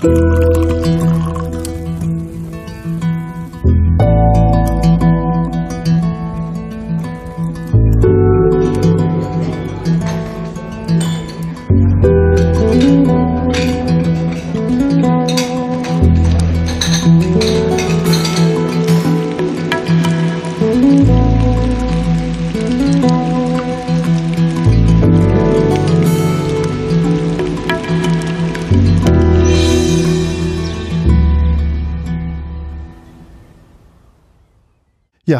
Bye.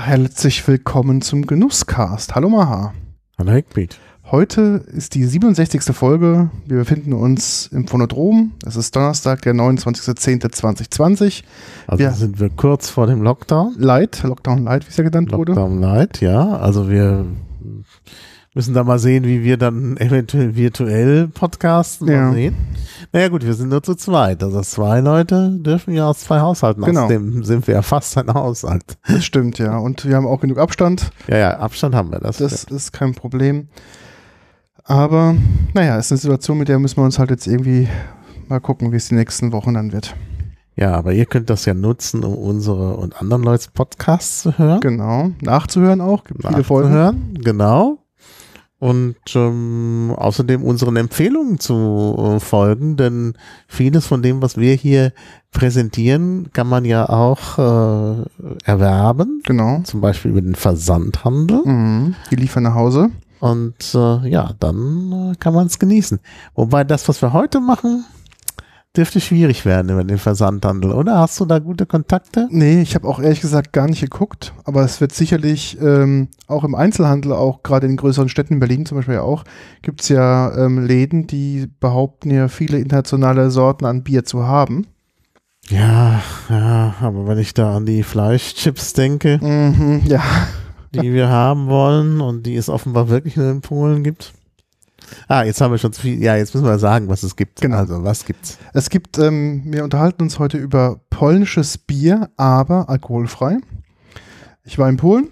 Ja, herzlich willkommen zum Genusscast. Hallo Maha. Hallo Heckbeat. Heute ist die 67. Folge. Wir befinden uns im Phonodrom. Es ist Donnerstag, der 29.10.2020. Also Wir- sind wir kurz vor dem Lockdown. Light, Lockdown Light, wie es ja genannt wurde. Lockdown Light, ja. Also wir müssen da mal sehen, wie wir dann eventuell virtuell podcasten. Mal Ja. sehen. Naja gut, wir sind nur zu zweit. Also zwei Leute dürfen ja aus zwei Haushalten. Genau. Außerdem sind wir ja fast ein Haushalt. Das stimmt, ja. Und wir haben auch genug Abstand. Ja, ja, Abstand haben wir. Das, Das ist kein Problem. Aber naja, ist eine Situation, mit der müssen wir uns halt jetzt irgendwie mal gucken, wie es die nächsten Wochen dann wird. ja, aber ihr könnt das ja nutzen, um unsere und anderen Leute Podcasts zu hören. Genau. Nachzuhören auch. Gibt viele Folgen. nachzuhören, genau. Und ähm, außerdem unseren Empfehlungen zu äh, folgen, denn vieles von dem, was wir hier präsentieren, kann man ja auch äh, erwerben, Genau. zum Beispiel über den Versandhandel. Mhm. Die liefern nach Hause. Und äh, ja, dann äh, kann man es genießen. Wobei das, was wir heute machen, dürfte schwierig werden über den Versandhandel, oder? Hast du da gute Kontakte? Nee, ich habe auch ehrlich gesagt gar nicht geguckt, aber es wird sicherlich ähm, auch im Einzelhandel, auch gerade in größeren Städten, in Berlin zum Beispiel ja auch, gibt es ja ähm, Läden, die behaupten ja viele internationale Sorten an Bier zu haben. Ja, ja, aber wenn ich da an die Fleischchips denke, Mhm, ja, die wir haben wollen und die es offenbar wirklich nur in Polen gibt. Ah, jetzt haben wir schon zu viel. Ja, jetzt müssen wir sagen, was es gibt. Genau. Also, was gibt's? es gibt, ähm, wir unterhalten uns heute über polnisches Bier, aber alkoholfrei. Ich war in Polen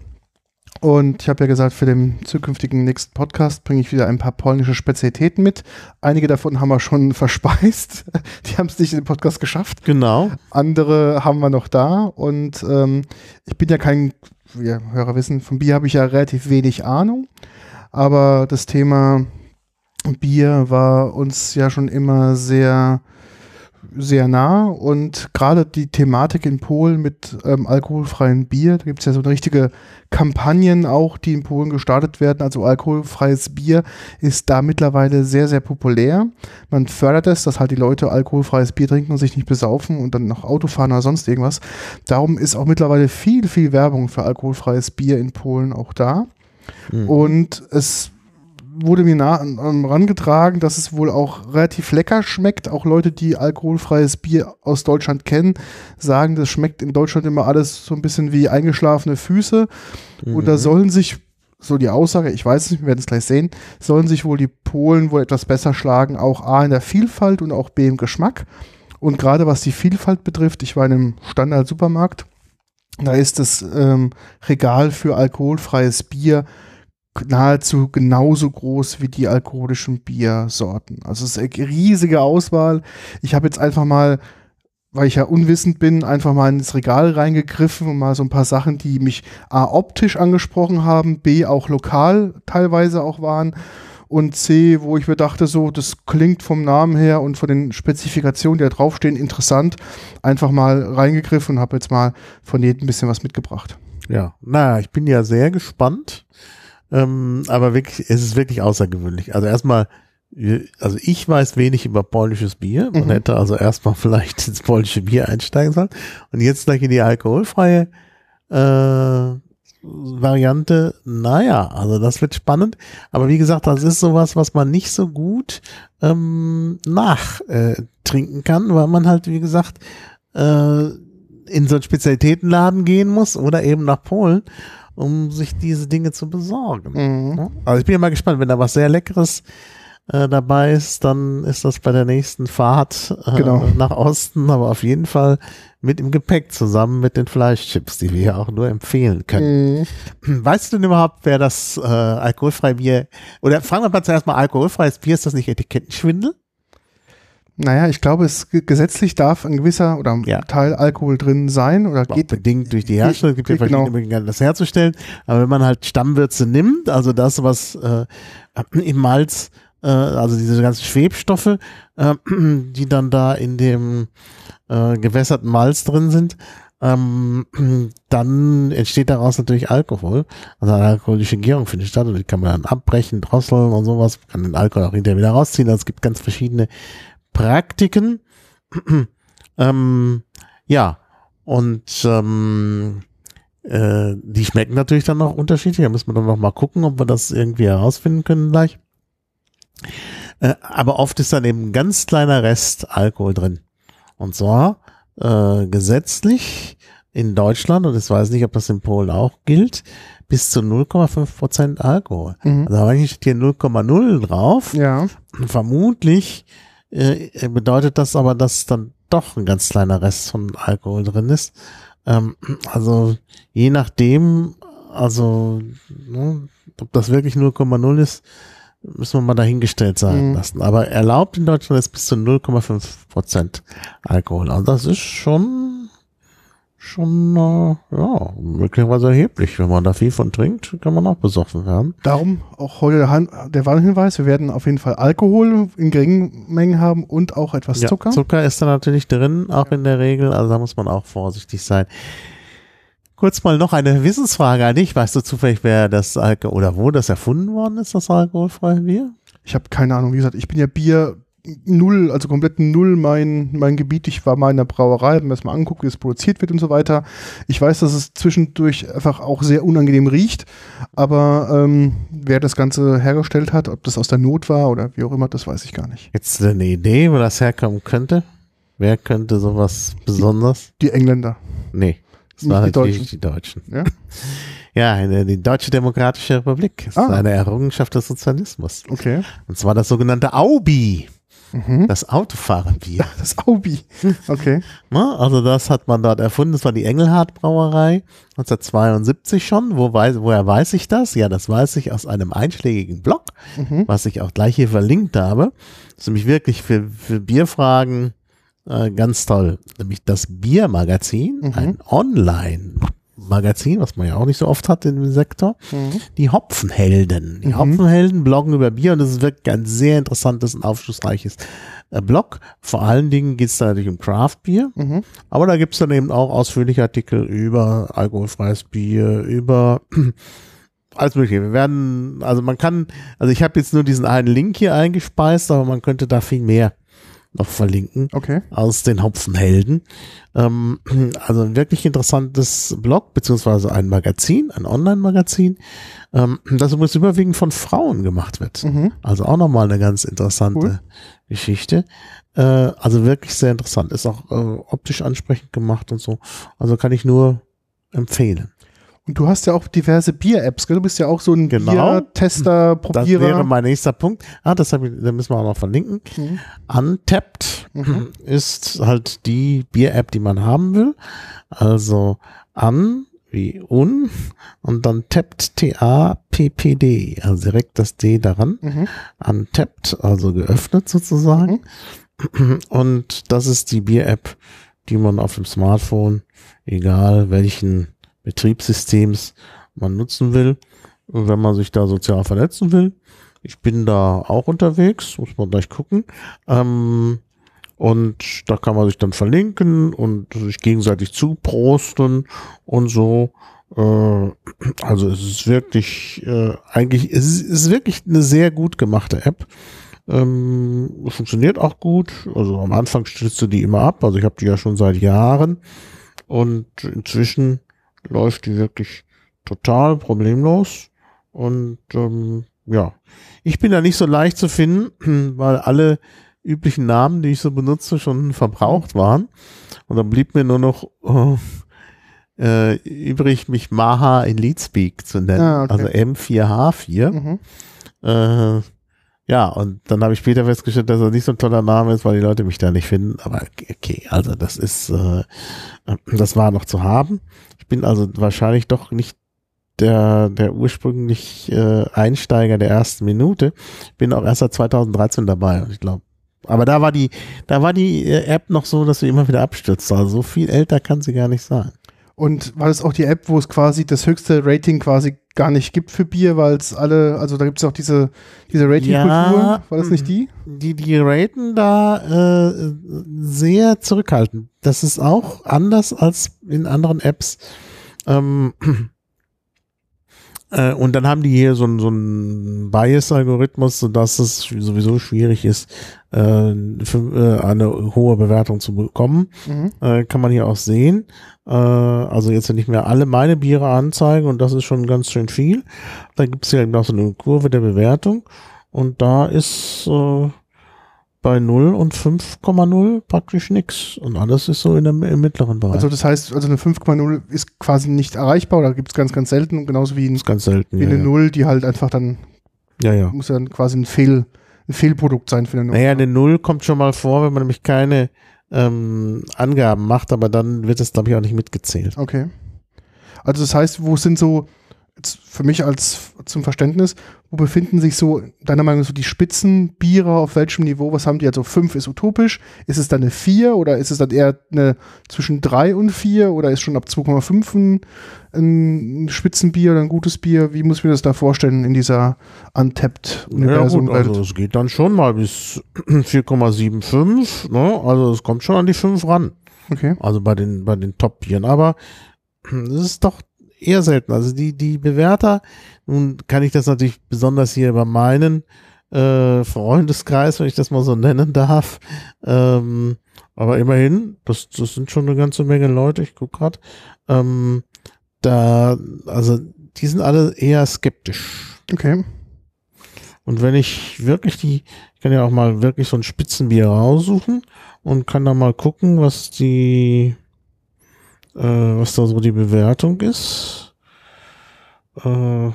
und ich habe ja gesagt, für den zukünftigen nächsten Podcast bringe ich wieder ein paar polnische Spezialitäten mit. Einige davon haben wir schon verspeist. Die haben es nicht in den Podcast geschafft. Genau. Andere haben wir noch da und ähm, ich bin ja kein, wie Hörer wissen, von Bier habe ich ja relativ wenig Ahnung, aber das Thema Bier war uns ja schon immer sehr, sehr nah und gerade die Thematik in Polen mit ähm, alkoholfreiem Bier, da gibt es ja so richtige Kampagnen auch, die in Polen gestartet werden, also alkoholfreies Bier ist da mittlerweile sehr, sehr populär. Man fördert es, dass halt die Leute alkoholfreies Bier trinken und sich nicht besaufen und dann noch Auto fahren oder sonst irgendwas. Darum ist auch mittlerweile viel, viel Werbung für alkoholfreies Bier in Polen auch da. Mhm. Und es wurde mir nah an, an, rangetragen, dass es wohl auch relativ lecker schmeckt. Auch Leute, die alkoholfreies Bier aus Deutschland kennen, sagen, das schmeckt in Deutschland immer alles so ein bisschen wie eingeschlafene Füße. Und da Mhm. sollen sich, so die Aussage, ich weiß es nicht, wir werden es gleich sehen, sollen sich wohl die Polen wohl etwas besser schlagen, auch A in der Vielfalt und auch B im Geschmack. Und gerade was die Vielfalt betrifft, ich war in einem Standard-Supermarkt, da ist das ähm, Regal für alkoholfreies Bier nahezu genauso groß wie die alkoholischen Biersorten. Also es ist eine riesige Auswahl. Ich habe jetzt einfach mal, weil ich ja unwissend bin, einfach mal ins Regal reingegriffen und mal so ein paar Sachen, die mich A optisch angesprochen haben, B auch lokal teilweise auch waren und C, wo ich mir dachte, so, das klingt vom Namen her und von den Spezifikationen, die da draufstehen, interessant, einfach mal reingegriffen und habe jetzt mal von jedem ein bisschen was mitgebracht. Ja, naja, ich bin ja sehr gespannt. Ähm, aber wirklich, es ist wirklich außergewöhnlich. Also erstmal, also ich weiß wenig über polnisches Bier. Man Mhm. hätte also erstmal vielleicht ins polnische Bier einsteigen sollen. Und jetzt gleich in die alkoholfreie äh, Variante. Naja, also das wird spannend. Aber wie gesagt, das ist sowas, was man nicht so gut ähm, nachtrinken äh, kann, weil man halt, wie gesagt, äh, in so einen Spezialitätenladen gehen muss oder eben nach Polen, um sich diese Dinge zu besorgen. Mhm. Also ich bin ja mal gespannt, wenn da was sehr Leckeres äh, dabei ist, dann ist das bei der nächsten Fahrt äh, Genau. nach Osten, aber auf jeden Fall mit im Gepäck zusammen mit den Fleischchips, die wir ja auch nur empfehlen können. Mhm. Weißt du denn überhaupt, wer das äh, alkoholfreie Bier, oder fragen wir mal zuerst mal, alkoholfreies Bier, ist das nicht Etikettenschwindel? Naja, ich glaube, es ge- gesetzlich darf ein gewisser oder ein Ja. Teil Alkohol drin sein oder Auch geht. bedingt durch die Herstellung. Es gibt ja verschiedene genau. Möglichkeiten, das herzustellen. Aber wenn man halt Stammwürze nimmt, also das, was äh, im Malz, äh, also diese ganzen Schwebstoffe, äh, die dann da in dem äh, gewässerten Malz drin sind, ähm, dann entsteht daraus natürlich Alkohol. Also eine alkoholische Gärung findet statt und die kann man dann abbrechen, drosseln und sowas, kann den Alkohol auch hinterher wieder rausziehen. Also es gibt ganz verschiedene Praktiken. ähm, ja, und ähm, äh, die schmecken natürlich dann noch unterschiedlich. Da müssen wir dann noch mal gucken, ob wir das irgendwie herausfinden können gleich. Äh, aber oft ist dann eben ein ganz kleiner Rest Alkohol drin. Und zwar äh, gesetzlich in Deutschland, und ich weiß nicht, ob das in Polen auch gilt, bis zu 0,5 Prozent Alkohol. Mhm. Also eigentlich steht hier 0,0 drauf. Ja, Vermutlich äh, bedeutet das aber, dass dann doch ein ganz kleiner Rest von Alkohol drin ist. Ähm, also je nachdem, also ne, ob das wirklich 0,0 ist, müssen wir mal dahingestellt sein Mhm. lassen. Aber erlaubt in Deutschland ist bis zu 0,5 Prozent Alkohol. Also das ist schon schon äh, ja möglicherweise erheblich. Wenn man da viel von trinkt, kann man auch besoffen werden. darum auch heute der, Han der Warnhinweis. Wir werden auf jeden Fall Alkohol in geringen Mengen haben und auch etwas Ja, Zucker. Zucker ist da natürlich drin, auch in der Regel. Also da muss man auch vorsichtig sein. Kurz mal noch eine Wissensfrage an dich. Weißt du zufällig, wer das Alkohol oder wo das erfunden worden ist, das alkoholfreie Bier? Ich habe keine Ahnung, wie gesagt, ich bin ja Bier null, also komplett null mein, mein Gebiet. Ich war mal in der Brauerei, habe mir das mal angeguckt, wie es produziert wird und so weiter. Ich weiß, dass es zwischendurch einfach auch sehr unangenehm riecht, aber ähm, wer das Ganze hergestellt hat, ob das aus der Not war oder wie auch immer, das weiß ich gar nicht. Jetzt eine Idee, wo das herkommen könnte? Wer könnte sowas besonders? Die Engländer. Nee, das waren die natürlich die Deutschen. Ja? Ja, die Deutsche Demokratische Republik. Das ist Ah. eine Errungenschaft des Sozialismus. Okay. Und zwar das sogenannte Aubi, Mhm. das Autofahrerbier. Das Aubi. Okay. Also das hat man dort erfunden. Das war die Engelhardt Brauerei 1972 schon. Wo weiß, woher weiß ich das? Ja, das weiß ich aus einem einschlägigen Blog, Mhm. was ich auch gleich hier verlinkt habe. Das ist nämlich wirklich für, für Bierfragen äh, ganz toll. Nämlich das Biermagazin, Mhm. ein Online-Magazin, was man ja auch nicht so oft hat in dem Sektor. Mhm. Die Hopfenhelden. Die Mhm. Hopfenhelden bloggen über Bier und das ist wirklich ein sehr interessantes und aufschlussreiches äh, Blog. Vor allen Dingen geht es da natürlich um Craft-Bier. Mhm. Aber da gibt's dann eben auch ausführliche Artikel über alkoholfreies Bier, über alles mögliche. Wir werden, also man kann, also ich habe jetzt nur diesen einen Link hier eingespeist, aber man könnte da viel mehr noch verlinken Okay. aus den Hopfenhelden. Ähm, also ein wirklich interessantes Blog, beziehungsweise ein Magazin, ein Online-Magazin, ähm, das übrigens überwiegend von Frauen gemacht wird. Mhm. Also auch nochmal eine ganz interessante Cool. Geschichte. Äh, also wirklich sehr interessant. Ist auch äh, optisch ansprechend gemacht und so. Also kann ich nur empfehlen. Du hast ja auch diverse Bier-Apps, gell? Du bist ja auch so ein Genau. Bier-Tester, Das Probierer. wäre mein nächster Punkt. Ah, das, ich, da müssen wir auch noch verlinken. Mhm. Untapped Mhm. ist halt die Bier-App, die man haben will. Also an wie un und dann tapped T-A-P-P-D, also direkt das D daran. Mhm. Untapped, also geöffnet sozusagen. Und das ist die Bier-App, die man auf dem Smartphone, egal welchen Betriebssystems man nutzen will, wenn man sich da sozial vernetzen will. Ich bin da auch unterwegs, muss man gleich gucken. Ähm, und da kann man sich dann verlinken und sich gegenseitig zuprosten und so. Äh, also es ist wirklich, äh, eigentlich, es ist, ist wirklich eine sehr gut gemachte App. Ähm, funktioniert auch gut. Also am Anfang stützt du die immer ab. Also ich habe die ja schon seit Jahren. Und inzwischen läuft die wirklich total problemlos. Und ähm, ja, ich bin da nicht so leicht zu finden, weil alle üblichen Namen, die ich so benutze, schon verbraucht waren. Und dann blieb mir nur noch äh, übrig, mich Maha in Leadspeak zu nennen. Ah, okay. Also M4H4. Mhm. Äh, ja, und dann habe ich später festgestellt, dass er nicht so ein toller Name ist, weil die Leute mich da nicht finden. Aber okay, also das ist, äh, das war noch zu haben. Bin also wahrscheinlich doch nicht der, der ursprünglich äh, Einsteiger der ersten Minute. Bin auch erst seit 2013 dabei ich glaube, Aber da war die, da war die äh, App noch so, dass sie immer wieder abstürzt. Also so viel älter kann sie gar nicht sein. Und war das auch die App, wo es quasi das höchste Rating quasi gar nicht gibt für Bier, weil es alle, also da gibt es auch diese, diese Ratingkultur. Ja, war das nicht die? Die, die raten da äh, sehr zurückhaltend. Das ist auch anders als in anderen Apps. Ähm, äh, und dann haben die hier so, so einen Bias-Algorithmus, sodass es sowieso schwierig ist, äh, für, äh, eine hohe Bewertung zu bekommen. Mhm. Äh, kann man hier auch sehen. Äh, also jetzt nicht mehr alle meine Biere anzeigen und das ist schon ganz schön viel. Da gibt es ja eben auch so eine Kurve der Bewertung und da ist äh, bei 0 und 5,0 praktisch nix und alles ist so in dem, im mittleren Bereich. Also das heißt, also eine 5,0 ist quasi nicht erreichbar oder gibt es ganz, ganz selten, genauso wie, ein, ganz selten. wie Ja, eine ja. 0, die halt einfach dann, ja, ja. muss dann quasi ein Fehl, ein Fehlprodukt sein für eine 0. Naja, eine Null kommt schon mal vor, wenn man nämlich keine ähm, Angaben macht, aber dann wird es, glaube ich, auch nicht mitgezählt. Okay. Also das heißt, wo sind so, für mich als zum Verständnis, wo befinden sich so, deiner Meinung nach, so die Spitzenbiere, auf welchem Niveau, was haben die? Also 5 ist utopisch, ist es dann eine 4 oder ist es dann eher eine zwischen 3 und 4 oder ist schon ab 2,5 ein, ein Spitzenbier oder ein gutes Bier? Wie muss ich mir das da vorstellen in dieser untapped Ja, Universum gut, also es geht dann schon mal bis 4,75, ne? Also es kommt schon an die 5 ran. Okay. Also bei den, bei den Top-Bieren. Aber das ist doch eher selten. Also die, die Bewerter, nun kann ich das natürlich besonders hier bei meinen äh, Freundeskreis, wenn ich das mal so nennen darf. Ähm, aber immerhin, das, das sind schon eine ganze Menge Leute, ich guck grad. Ähm, da, also die sind alle eher skeptisch. Okay. Und wenn ich wirklich die, ich kann ja auch mal wirklich so ein Spitzenbier raussuchen und kann da mal gucken, was die, äh, was da so die Bewertung ist. Äh,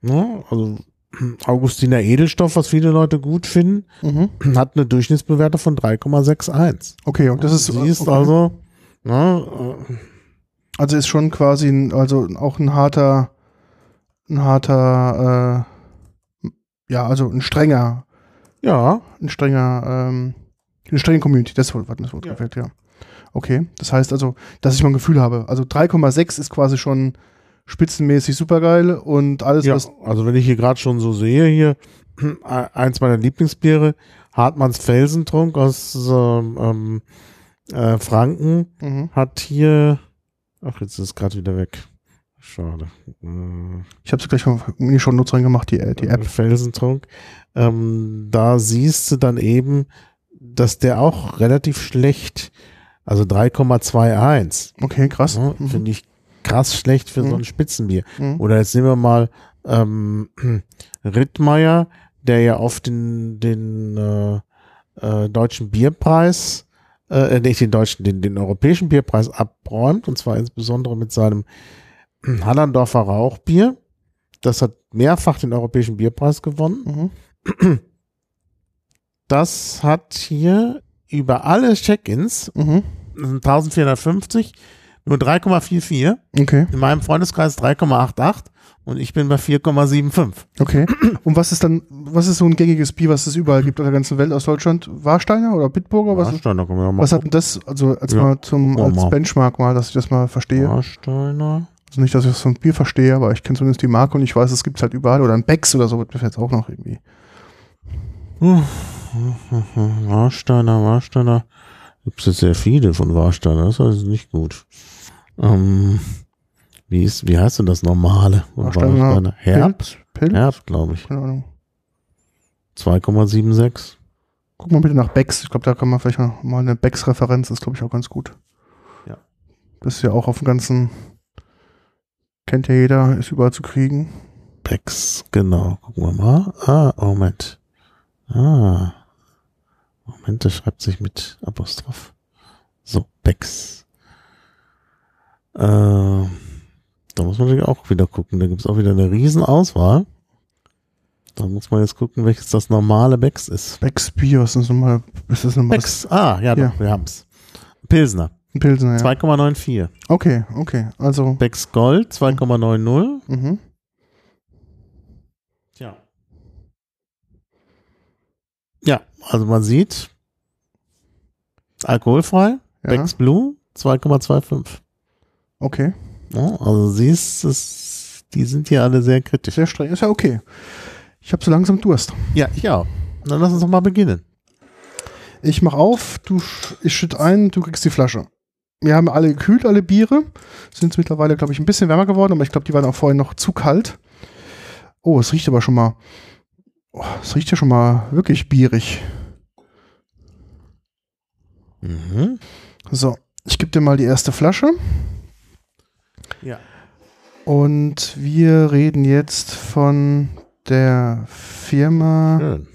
ne, also Augustiner Edelstoff, was viele Leute gut finden, Mhm. hat eine Durchschnittsbewertung von 3,61. Okay, und das ist, Siehst okay. also, ne, äh, Also ist schon quasi ein, also auch ein harter, ein harter, äh, ja, also ein strenger, ja, ein strenger, ähm, eine strenge Community, das Wort, das Wort gefällt, ja. Okay, das heißt also, dass ich mal ein Gefühl habe. Also 3,6 ist quasi schon spitzenmäßig supergeil und alles, Ja, was, also wenn ich hier gerade schon so sehe, hier eins meiner Lieblingsbiere, Hartmanns Felsentrunk aus ähm, ähm, äh, Franken, mhm. hat hier, ach jetzt ist es gerade wieder weg. Schade. Äh, ich habe es gleich in die Show Notes reingemacht, die, äh, die App. Felsentrunk. Ähm, da siehst du dann eben, dass der auch relativ schlecht, also 3,21. Okay, krass. Ne, Mhm. Finde ich krass schlecht für so Mhm. ein Spitzenbier. Mhm. Oder jetzt nehmen wir mal ähm, Rittmeier, der ja oft den, den äh, äh, deutschen Bierpreis, äh, nicht den deutschen, den, den europäischen Bierpreis abräumt, und zwar insbesondere mit seinem Hallandorfer Rauchbier. Das hat mehrfach den europäischen Bierpreis gewonnen. Mhm. Das hat hier über alle Check-ins, Mhm. Das sind 1450, nur 3,44. Okay, In meinem Freundeskreis 3,88 und ich bin bei 4,75. okay. Und was ist dann, was ist so ein gängiges Bier, was es überall gibt auf der ganzen Welt aus Deutschland? Warsteiner oder Bitburger? Was, Warsteiner können wir mal was hat denn das, also als Ja, mal zum als mal. Benchmark mal, dass ich das mal verstehe? Warsteiner. Also nicht, dass ich das vom Bier verstehe, aber ich kenne zumindest die Marke und ich weiß, es gibt halt überall. Oder ein Becks oder so wird mir jetzt auch noch irgendwie. Warsteiner, Warsteiner. Gibt es jetzt sehr viele von Warsteiner, das ist also nicht gut. Ähm, wie, ist, wie heißt denn das normale? Warsteiner Herbst? Pilz? Herbst, glaube ich. Keine Ahnung. 2,76. Guck mal bitte nach Becks. Ich glaube, da kann man vielleicht mal eine Becks-Referenz, das ist, glaube ich, auch ganz gut. Ja. Das ist ja auch auf dem ganzen, kennt ja jeder, ist überall zu kriegen. Becks, genau. Gucken wir mal. Ah, Moment. Ah. Moment, das schreibt sich mit Apostroph. So, Becks. Äh, da muss man natürlich auch wieder gucken. Da gibt es auch wieder eine Riesenauswahl. Da muss man jetzt gucken, welches das normale Becks ist. Becks Bier, was ist das nochmal? Ist das nochmal Becks, ah, ja, Ja. doch, wir haben's. Pilsner, ein Pilsener? Ja. 2,94. Okay, okay. Also, Becks Gold, 2,90. mhm. Tja. Ja, also man sieht, alkoholfrei, Ja. Becks Blue, 2,25. Okay. Ja, also siehst, es, die sind hier alle sehr kritisch. Sehr streng. Ist ja okay. Ich habe so langsam Durst. Ja, ich auch. Dann lass uns doch mal beginnen. Ich mach auf, du, ich schütte ein, du kriegst die Flasche. Wir haben alle gekühlt, alle Biere. Sind mittlerweile, glaube ich, ein bisschen wärmer geworden, aber ich glaube, die waren auch vorhin noch zu kalt. Oh, es riecht aber schon mal. Oh, es riecht ja schon mal wirklich bierig. Mhm. So, ich gebe dir mal die erste Flasche. Ja. Und wir reden jetzt von der Firma. Schön.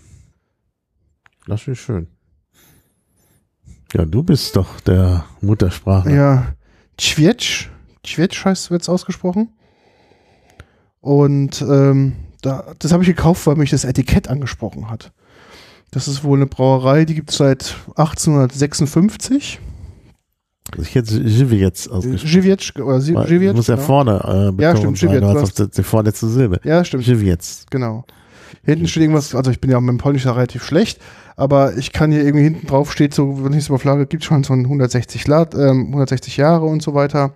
Das ist schön. Ja, du bist doch der Muttersprachler. Ja, Tschwetsch. Tschwetsch heißt, wird es ausgesprochen. Und ähm, da, das habe ich gekauft, weil mich das Etikett angesprochen hat. Das ist wohl eine Brauerei, die gibt es seit 1856. Also Ich hätte Jivi jetzt ausgesprochen. Żywiecz oder Żywiecz. muss ja genau. vorne äh, betont Ja, stimmt, sein, Żywiec, du die vorletzte Silbe. Ja, stimmt. Żywiec. Genau. Hinten steht irgendwas, also ich bin ja mit dem Polnisch relativ schlecht, aber ich kann hier irgendwie hinten drauf steht so, wenn ich es überflagge, gibt schon so ein 160, Lat, ähm, 160 Jahre und so weiter.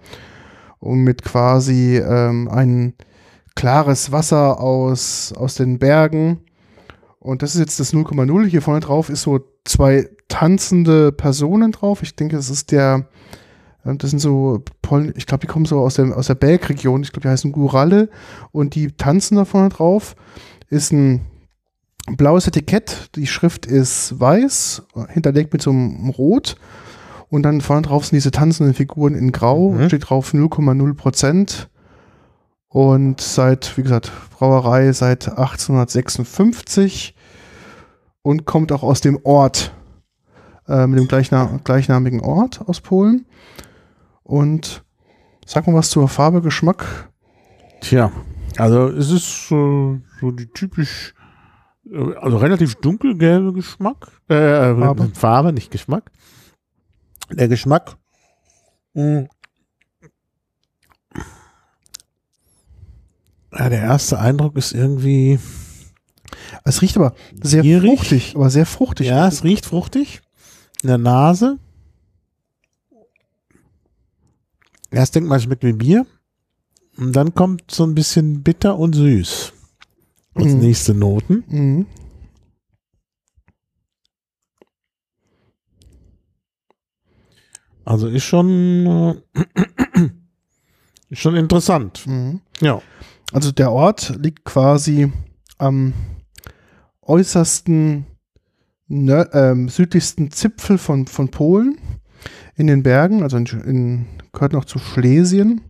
Und mit quasi ähm, ein klares Wasser aus, aus den Bergen. Und das ist jetzt das 0,0. Hier vorne drauf ist so zwei tanzende Personen drauf. Ich denke, das ist der, äh, das sind so Polen, ich glaube, die kommen so aus der, aus der Bergregion. Ich glaube, die heißen Guralle und die tanzen da vorne drauf ist ein blaues Etikett. Die Schrift ist weiß, hinterlegt mit so einem Rot. Und dann vorne drauf sind diese tanzenden Figuren in Grau. Mhm. Steht drauf 0,0 Prozent. Und seit, wie gesagt, Brauerei seit 1856 und kommt auch aus dem Ort, äh, mit dem gleichna gleichnamigen Ort aus Polen. Und sag mal was zur Farbe, Geschmack. Tja, also es ist äh, so die typisch, äh, also relativ dunkelgelbe Geschmack. Äh, Farbe. Farbe. Farbe, nicht Geschmack. Der Geschmack. mh. Ja, der erste Eindruck ist irgendwie, Es riecht aber sehr Gierig. fruchtig, aber sehr fruchtig. ja, es riecht fruchtig. In der Nase. Erst denkt man, es schmeckt wie Bier. Und dann kommt so ein bisschen bitter und süß. Als Mhm. nächste Noten. Mhm. Also ist schon, äh, ist schon interessant. Mhm. Ja. Also der Ort liegt quasi am äußersten ähm, südlichsten Zipfel von, von Polen in den Bergen, also in, in, gehört noch zu Schlesien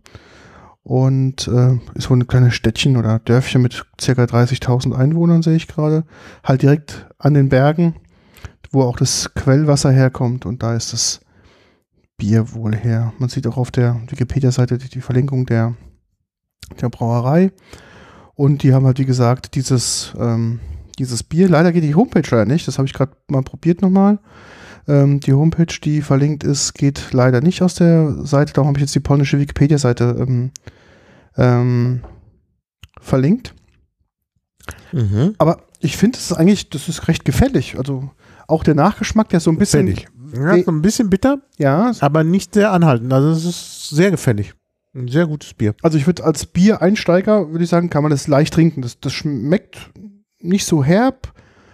und äh, ist wohl ein kleines Städtchen oder Dörfchen mit circa 30.000 Einwohnern, sehe ich gerade. Halt direkt an den Bergen, wo auch das Quellwasser herkommt und da ist das Bier wohl her. Man sieht auch auf der Wikipedia-Seite die Verlinkung der, der Brauerei und die haben halt, wie gesagt, dieses, ähm, dieses Bier. Leider geht die Homepage leider nicht, das habe ich gerade mal probiert nochmal. Ähm, die Homepage, die verlinkt ist, geht leider nicht aus der Seite. Darum habe ich jetzt die polnische Wikipedia-Seite ähm, ähm, verlinkt. Mhm. Aber ich finde, es ist eigentlich, das ist recht gefällig. Also auch der Nachgeschmack, der so ein bisschen. Gefällig. Ja, so ein bisschen bitter, Ja, aber nicht sehr anhaltend. Also es ist sehr gefällig. Ein sehr gutes Bier. also ich würde als Biereinsteiger, würde ich sagen, kann man das leicht trinken. Das, das schmeckt nicht so herb.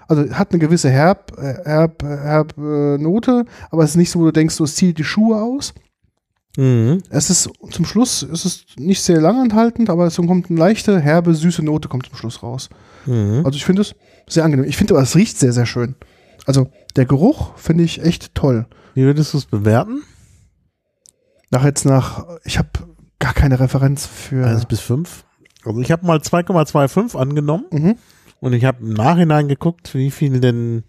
Also hat eine gewisse herb, äh, herb, herb äh, Note, aber es ist nicht so, wo du denkst, so, es zieht die Schuhe aus. Mhm. Es ist zum Schluss, es ist nicht sehr langanhaltend, aber es kommt eine leichte, herbe, süße Note kommt zum Schluss raus. Mhm. Also ich finde es sehr angenehm. Ich finde aber, es riecht sehr, sehr schön. Also der Geruch finde ich echt toll. Wie würdest du es bewerten? Nach jetzt nach, ich habe gar keine Referenz für. Eins bis fünf. Also ich habe mal 2,25 angenommen mhm. und ich habe im Nachhinein geguckt, wie viel denn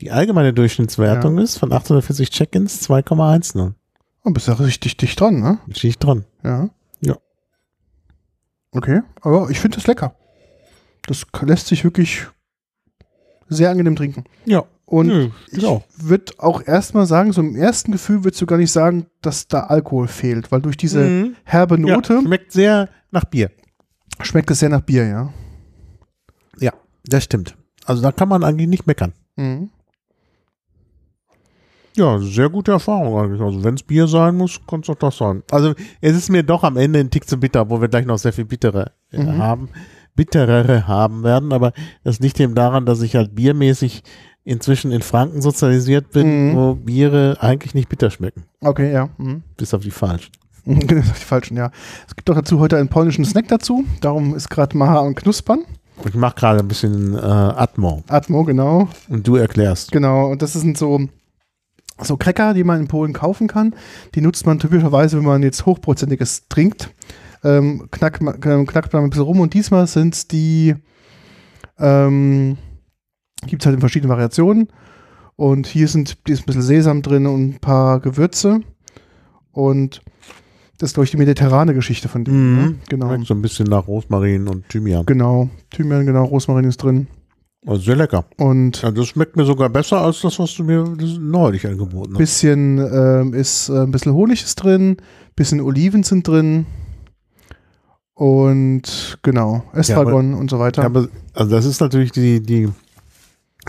die allgemeine Durchschnittswertung ist von 840 Check-ins 2,10. Oh, bist ja richtig dicht dran, ne? Ich dran. Ja. Ja. Okay, aber ich finde es lecker. Das lässt sich wirklich sehr angenehm trinken. Ja. Und Nö, ich ja. würde auch erstmal sagen, so im ersten Gefühl würdest du gar nicht sagen, dass da Alkohol fehlt, weil durch diese Mhm. herbe Note Ja, schmeckt sehr nach Bier. schmeckt es sehr nach Bier, ja. Ja, das stimmt. Also da kann man eigentlich nicht meckern. Mhm. Ja, sehr gute Erfahrung eigentlich. Also wenn es Bier sein muss, kann es doch das sein. Also es ist mir doch am Ende ein Tick zu bitter, wo wir gleich noch sehr viel bittere äh, Mhm. haben, bitterere haben werden. Aber das liegt eben daran, dass ich halt biermäßig inzwischen in Franken sozialisiert bin, Mhm. wo Biere eigentlich nicht bitter schmecken, Okay, ja. Mhm. bis auf die falschen. Genau, die falschen, ja. Es gibt doch dazu heute einen polnischen Snack dazu. Darum ist gerade Maha am Knuspern. Ich mache gerade ein bisschen äh, Atmo Atmo, genau. und du erklärst. Genau. Und das sind so, so Cracker, die man in Polen kaufen kann. Die nutzt man typischerweise, wenn man jetzt hochprozentiges trinkt. Ähm, knackt, man, ähm, knackt man ein bisschen rum. Und diesmal sind es die, ähm, gibt es halt in verschiedenen Variationen. Und hier sind, hier ist ein bisschen Sesam drin und ein paar Gewürze. Und das ist, glaube ich, die mediterrane Geschichte von dem. Mhm. Ne? Genau. So ein bisschen nach Rosmarin und Thymian. Genau. Thymian, genau. Rosmarin ist drin. Also sehr lecker. Und Ja, das schmeckt mir sogar besser als das, was du mir neulich angeboten hast. bisschen ähm, ist äh, ein bisschen Honig ist drin, bisschen Oliven sind drin und genau Estragon und so weiter. Ja, aber, also das ist natürlich die, die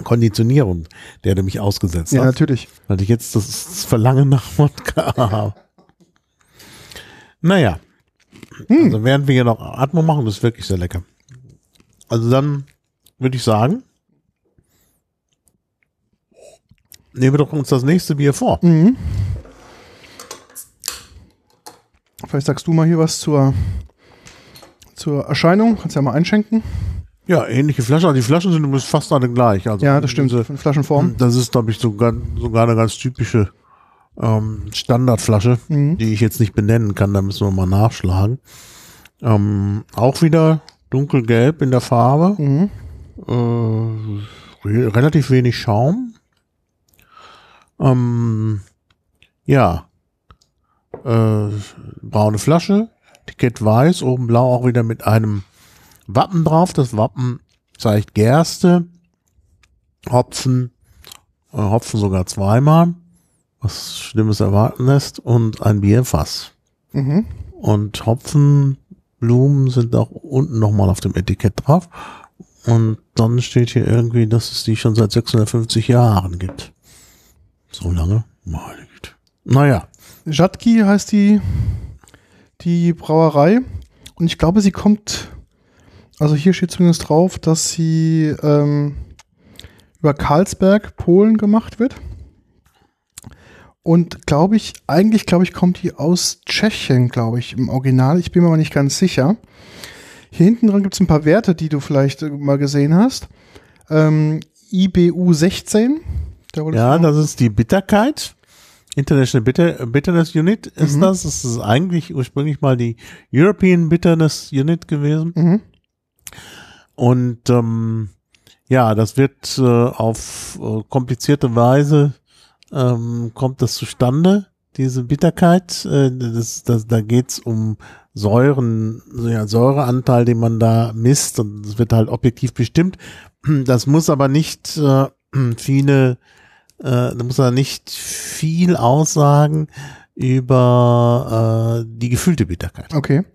Konditionierung, der du mich ausgesetzt Ja, hast. natürlich. Weil ich jetzt das Verlangen nach Wodka habe. Naja. Hm. Also während wir hier noch Atmo machen, das ist wirklich sehr lecker. Also dann würde ich sagen, nehmen wir doch uns das nächste Bier vor. Mhm. Vielleicht sagst du mal hier was zur, zur Erscheinung. Kannst ja mal einschenken. Ja, ähnliche Flaschen. Also die Flaschen sind fast alle gleich. Also Ja, das stimmt. diese- Von Flaschenform. Das ist, glaube ich, sogar, sogar eine ganz typische ähm, Standardflasche, Mhm. die ich jetzt nicht benennen kann. Da müssen wir mal nachschlagen. Ähm, auch wieder dunkelgelb in der Farbe. Mhm. Äh, re relativ wenig Schaum. Ähm, ja. Äh, braune Flasche. Etikett weiß, oben blau auch wieder mit einem Wappen drauf. Das Wappen zeigt Gerste, Hopfen, äh, Hopfen sogar zweimal, was Schlimmes erwarten lässt, und ein Bierfass. Mhm. Und Hopfenblumen sind auch unten nochmal auf dem Etikett drauf. Und dann steht hier irgendwie, dass es die schon seit 650 Jahren gibt. So lange? Meine Güte. Naja, Rzadki heißt die, die Brauerei. Und ich glaube, sie kommt, also hier steht zumindest drauf, dass sie ähm, über Karlsberg, Polen gemacht wird. Und glaube ich, eigentlich glaube ich, kommt die aus Tschechien, glaube ich, im Original. Ich bin mir aber nicht ganz sicher. Hier hinten dran gibt es ein paar Werte, die du vielleicht äh, mal gesehen hast. Ähm, IBU 16. Da ja, das ist die Bitterkeit. International Bitter, Bitterness Unit ist Mhm. das. Das ist eigentlich ursprünglich mal die European Bitterness Unit gewesen. Mhm. Und ähm, ja, das wird äh, auf äh, komplizierte Weise ähm, kommt das zustande, diese Bitterkeit. Äh, das, das, da geht's um Säuren, ja, Säureanteil, den man da misst und das wird halt objektiv bestimmt. Das muss aber nicht äh, viele, äh, da muss er nicht viel aussagen über äh, die gefühlte Bitterkeit. Okay.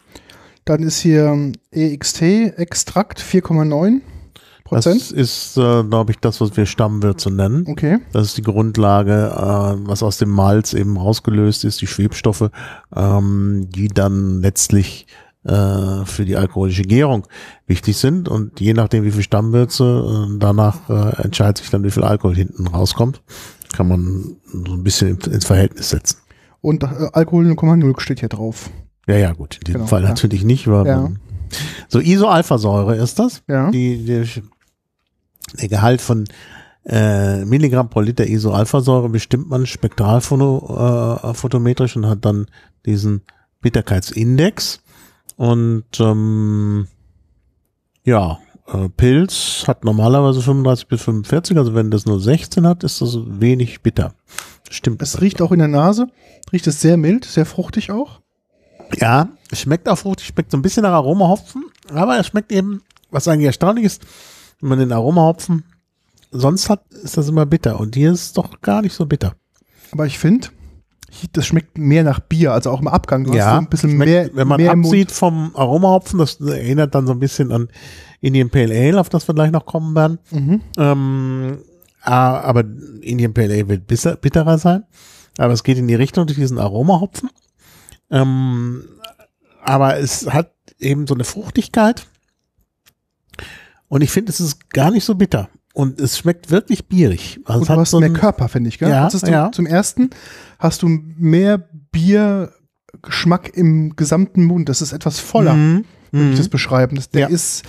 Dann ist hier ähm, EXT-Extrakt 4,9 Das Prozent. ist, äh, glaube ich, das, was wir Stammwürze nennen. Okay. Das ist die Grundlage, äh, was aus dem Malz eben rausgelöst ist, die Schwebstoffe, ähm, die dann letztlich äh, für die alkoholische Gärung wichtig sind. Und je nachdem, wie viel Stammwürze, äh, danach äh, entscheidet sich dann, wie viel Alkohol hinten rauskommt. Kann man so ein bisschen ins- ins Verhältnis setzen. Und äh, Alkohol 0,0 steht hier drauf. Ja, ja, gut. In diesem Genau, Fall ja. natürlich nicht, weil Ja. so Isoalphasäure ist das. Ja. Die, der, der Gehalt von äh, Milligramm pro Liter Isoalphasäure bestimmt man spektralphotometrisch äh, photometrisch und hat dann diesen Bitterkeitsindex. Und ähm, ja, äh, Pilz hat normalerweise 35 bis 45, also wenn das nur 16 hat, ist das wenig bitter. Stimmt. Es riecht auch in der Nase. Riecht es sehr mild, sehr fruchtig auch. Ja, es schmeckt auch fruchtig, schmeckt so ein bisschen nach Aromahopfen, aber es schmeckt eben, was eigentlich erstaunlich ist, wenn man den Aromahopfen sonst hat, ist das immer bitter und hier ist es doch gar nicht so bitter. Aber ich finde, das schmeckt mehr nach Bier, also auch im Abgang. Du hast so ein bisschen schmeckt, mehr, wenn man mehr absieht vom Aromahopfen, das erinnert dann so ein bisschen an Indian Pale Ale, auf das wir gleich noch kommen werden. Mhm. Ähm, Ah, aber Indian Pale Ale wird bitterer sein. Aber es geht in die Richtung durch diesen Aromahopfen. Ähm, aber es hat eben so eine Fruchtigkeit. Und ich finde, es ist gar nicht so bitter. Und es schmeckt wirklich bierig. Also Und du hast so mehr Körper, finde ich, gell? Ja, ist ja. Zum ersten hast du mehr Biergeschmack im gesamten Mund. Das ist etwas voller, Mhm. würde ich Mhm. das beschreiben. Das, der Ja. ist,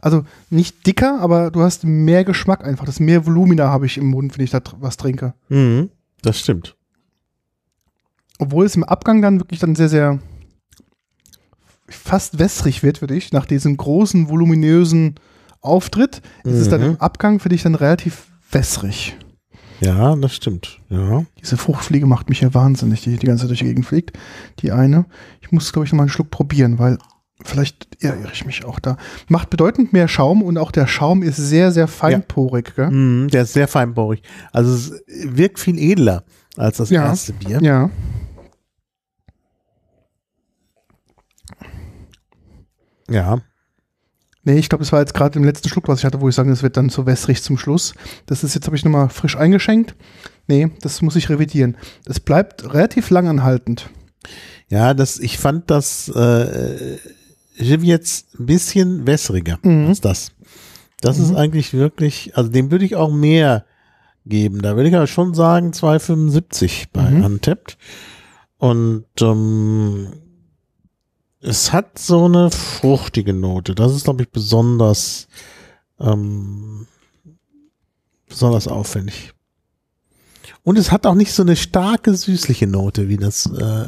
also nicht dicker, aber du hast mehr Geschmack einfach. Das mehr Volumina habe ich im Mund, wenn ich da was trinke. Mhm. Das stimmt. Obwohl es im Abgang dann wirklich dann sehr, sehr fast wässrig wird für dich, nach diesem großen, voluminösen Auftritt, ist es dann Mhm. im Abgang für dich dann relativ wässrig. Ja, das stimmt. Ja. Diese Fruchtfliege macht mich ja wahnsinnig, die die ganze Zeit durch die Gegend fliegt. Die eine. Ich muss, glaube ich, noch mal einen Schluck probieren, weil vielleicht irre ich mich auch da. Macht bedeutend mehr Schaum und auch der Schaum ist sehr, sehr feinporig. Gell? Mhm, der ist sehr feinporig. Also es wirkt viel edler als das Ja. erste Bier. Ja. Ja. Nee, ich glaube, das war jetzt gerade im letzten Schluck, was ich hatte, wo ich sage, das wird dann so wässrig zum Schluss. Das ist jetzt, habe ich nochmal frisch eingeschenkt. Nee, das muss ich revidieren. Das bleibt relativ langanhaltend. Ja, das, ich fand das äh, Jiv jetzt ein bisschen wässriger Mhm. als das. Das ist eigentlich wirklich, also dem würde ich auch mehr geben. Da würde ich aber schon sagen 2,75 bei Mhm. Untapped. Und ähm, es hat so eine fruchtige Note. Das ist, glaube ich, besonders ähm, besonders aufwendig. Und es hat auch nicht so eine starke süßliche Note wie das äh,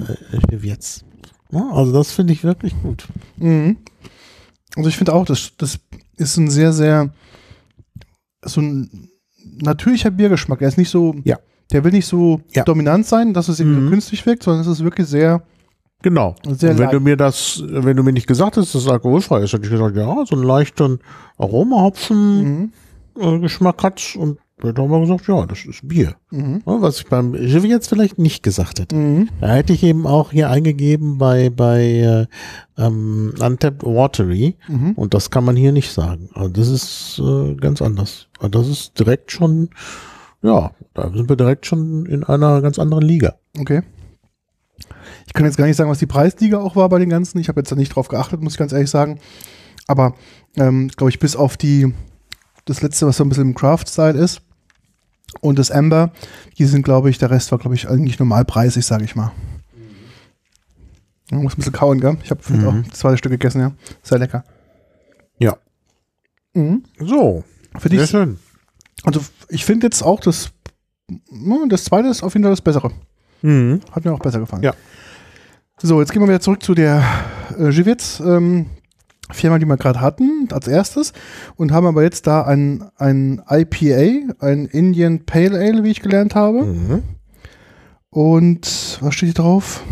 Jiv jetzt. Ja, also das finde ich wirklich gut. Mhm. Also ich finde auch, das, das ist ein sehr, sehr so ein natürlicher Biergeschmack. Er ist nicht so, Ja. der will nicht so Ja. dominant sein, dass es irgendwie Mhm. so künstlich wirkt, sondern es ist wirklich sehr, Genau. Sehr Und wenn leicht. du mir das, wenn du mir nicht gesagt hättest, dass es alkoholfrei ist, hätte ich gesagt, ja, so einen leichten Aromahopfen mhm. äh, Geschmack hat und hätte auch mal gesagt, ja, das ist Bier. Mhm. Was ich beim Jiv jetzt vielleicht nicht gesagt hätte. Mhm. Da hätte ich eben auch hier eingegeben bei, bei äh, ähm, Untapped Watery Mhm. und das kann man hier nicht sagen. Also das ist äh, ganz anders. Also das ist direkt schon, ja, da sind wir direkt schon in einer ganz anderen Liga. Okay. Ich kann jetzt gar nicht sagen, was die Preisliga auch war bei den ganzen. Ich habe jetzt da nicht drauf geachtet, muss ich ganz ehrlich sagen. Aber ähm, glaube ich, bis auf die das letzte, was so ein bisschen im Craft-Style ist und das Amber, die sind, glaube ich, der Rest war, glaube ich, eigentlich normalpreisig, sage ich mal. Man muss ein bisschen kauen, gell? Ich habe Mhm. auch das zweite Stück gegessen, ja. Sehr lecker. Ja. Mhm. So, Für sehr schön. also ich finde jetzt auch das, hm, das zweite ist auf jeden Fall das Bessere. Mhm. Hat mir auch besser gefallen. Ja. So, jetzt gehen wir wieder zurück zu der äh, Givitz ähm, Firma, die wir gerade hatten, als erstes. Und haben aber jetzt da ein, ein IPA, ein Indian Pale Ale, wie ich gelernt habe. Mhm. Und was steht hier drauf?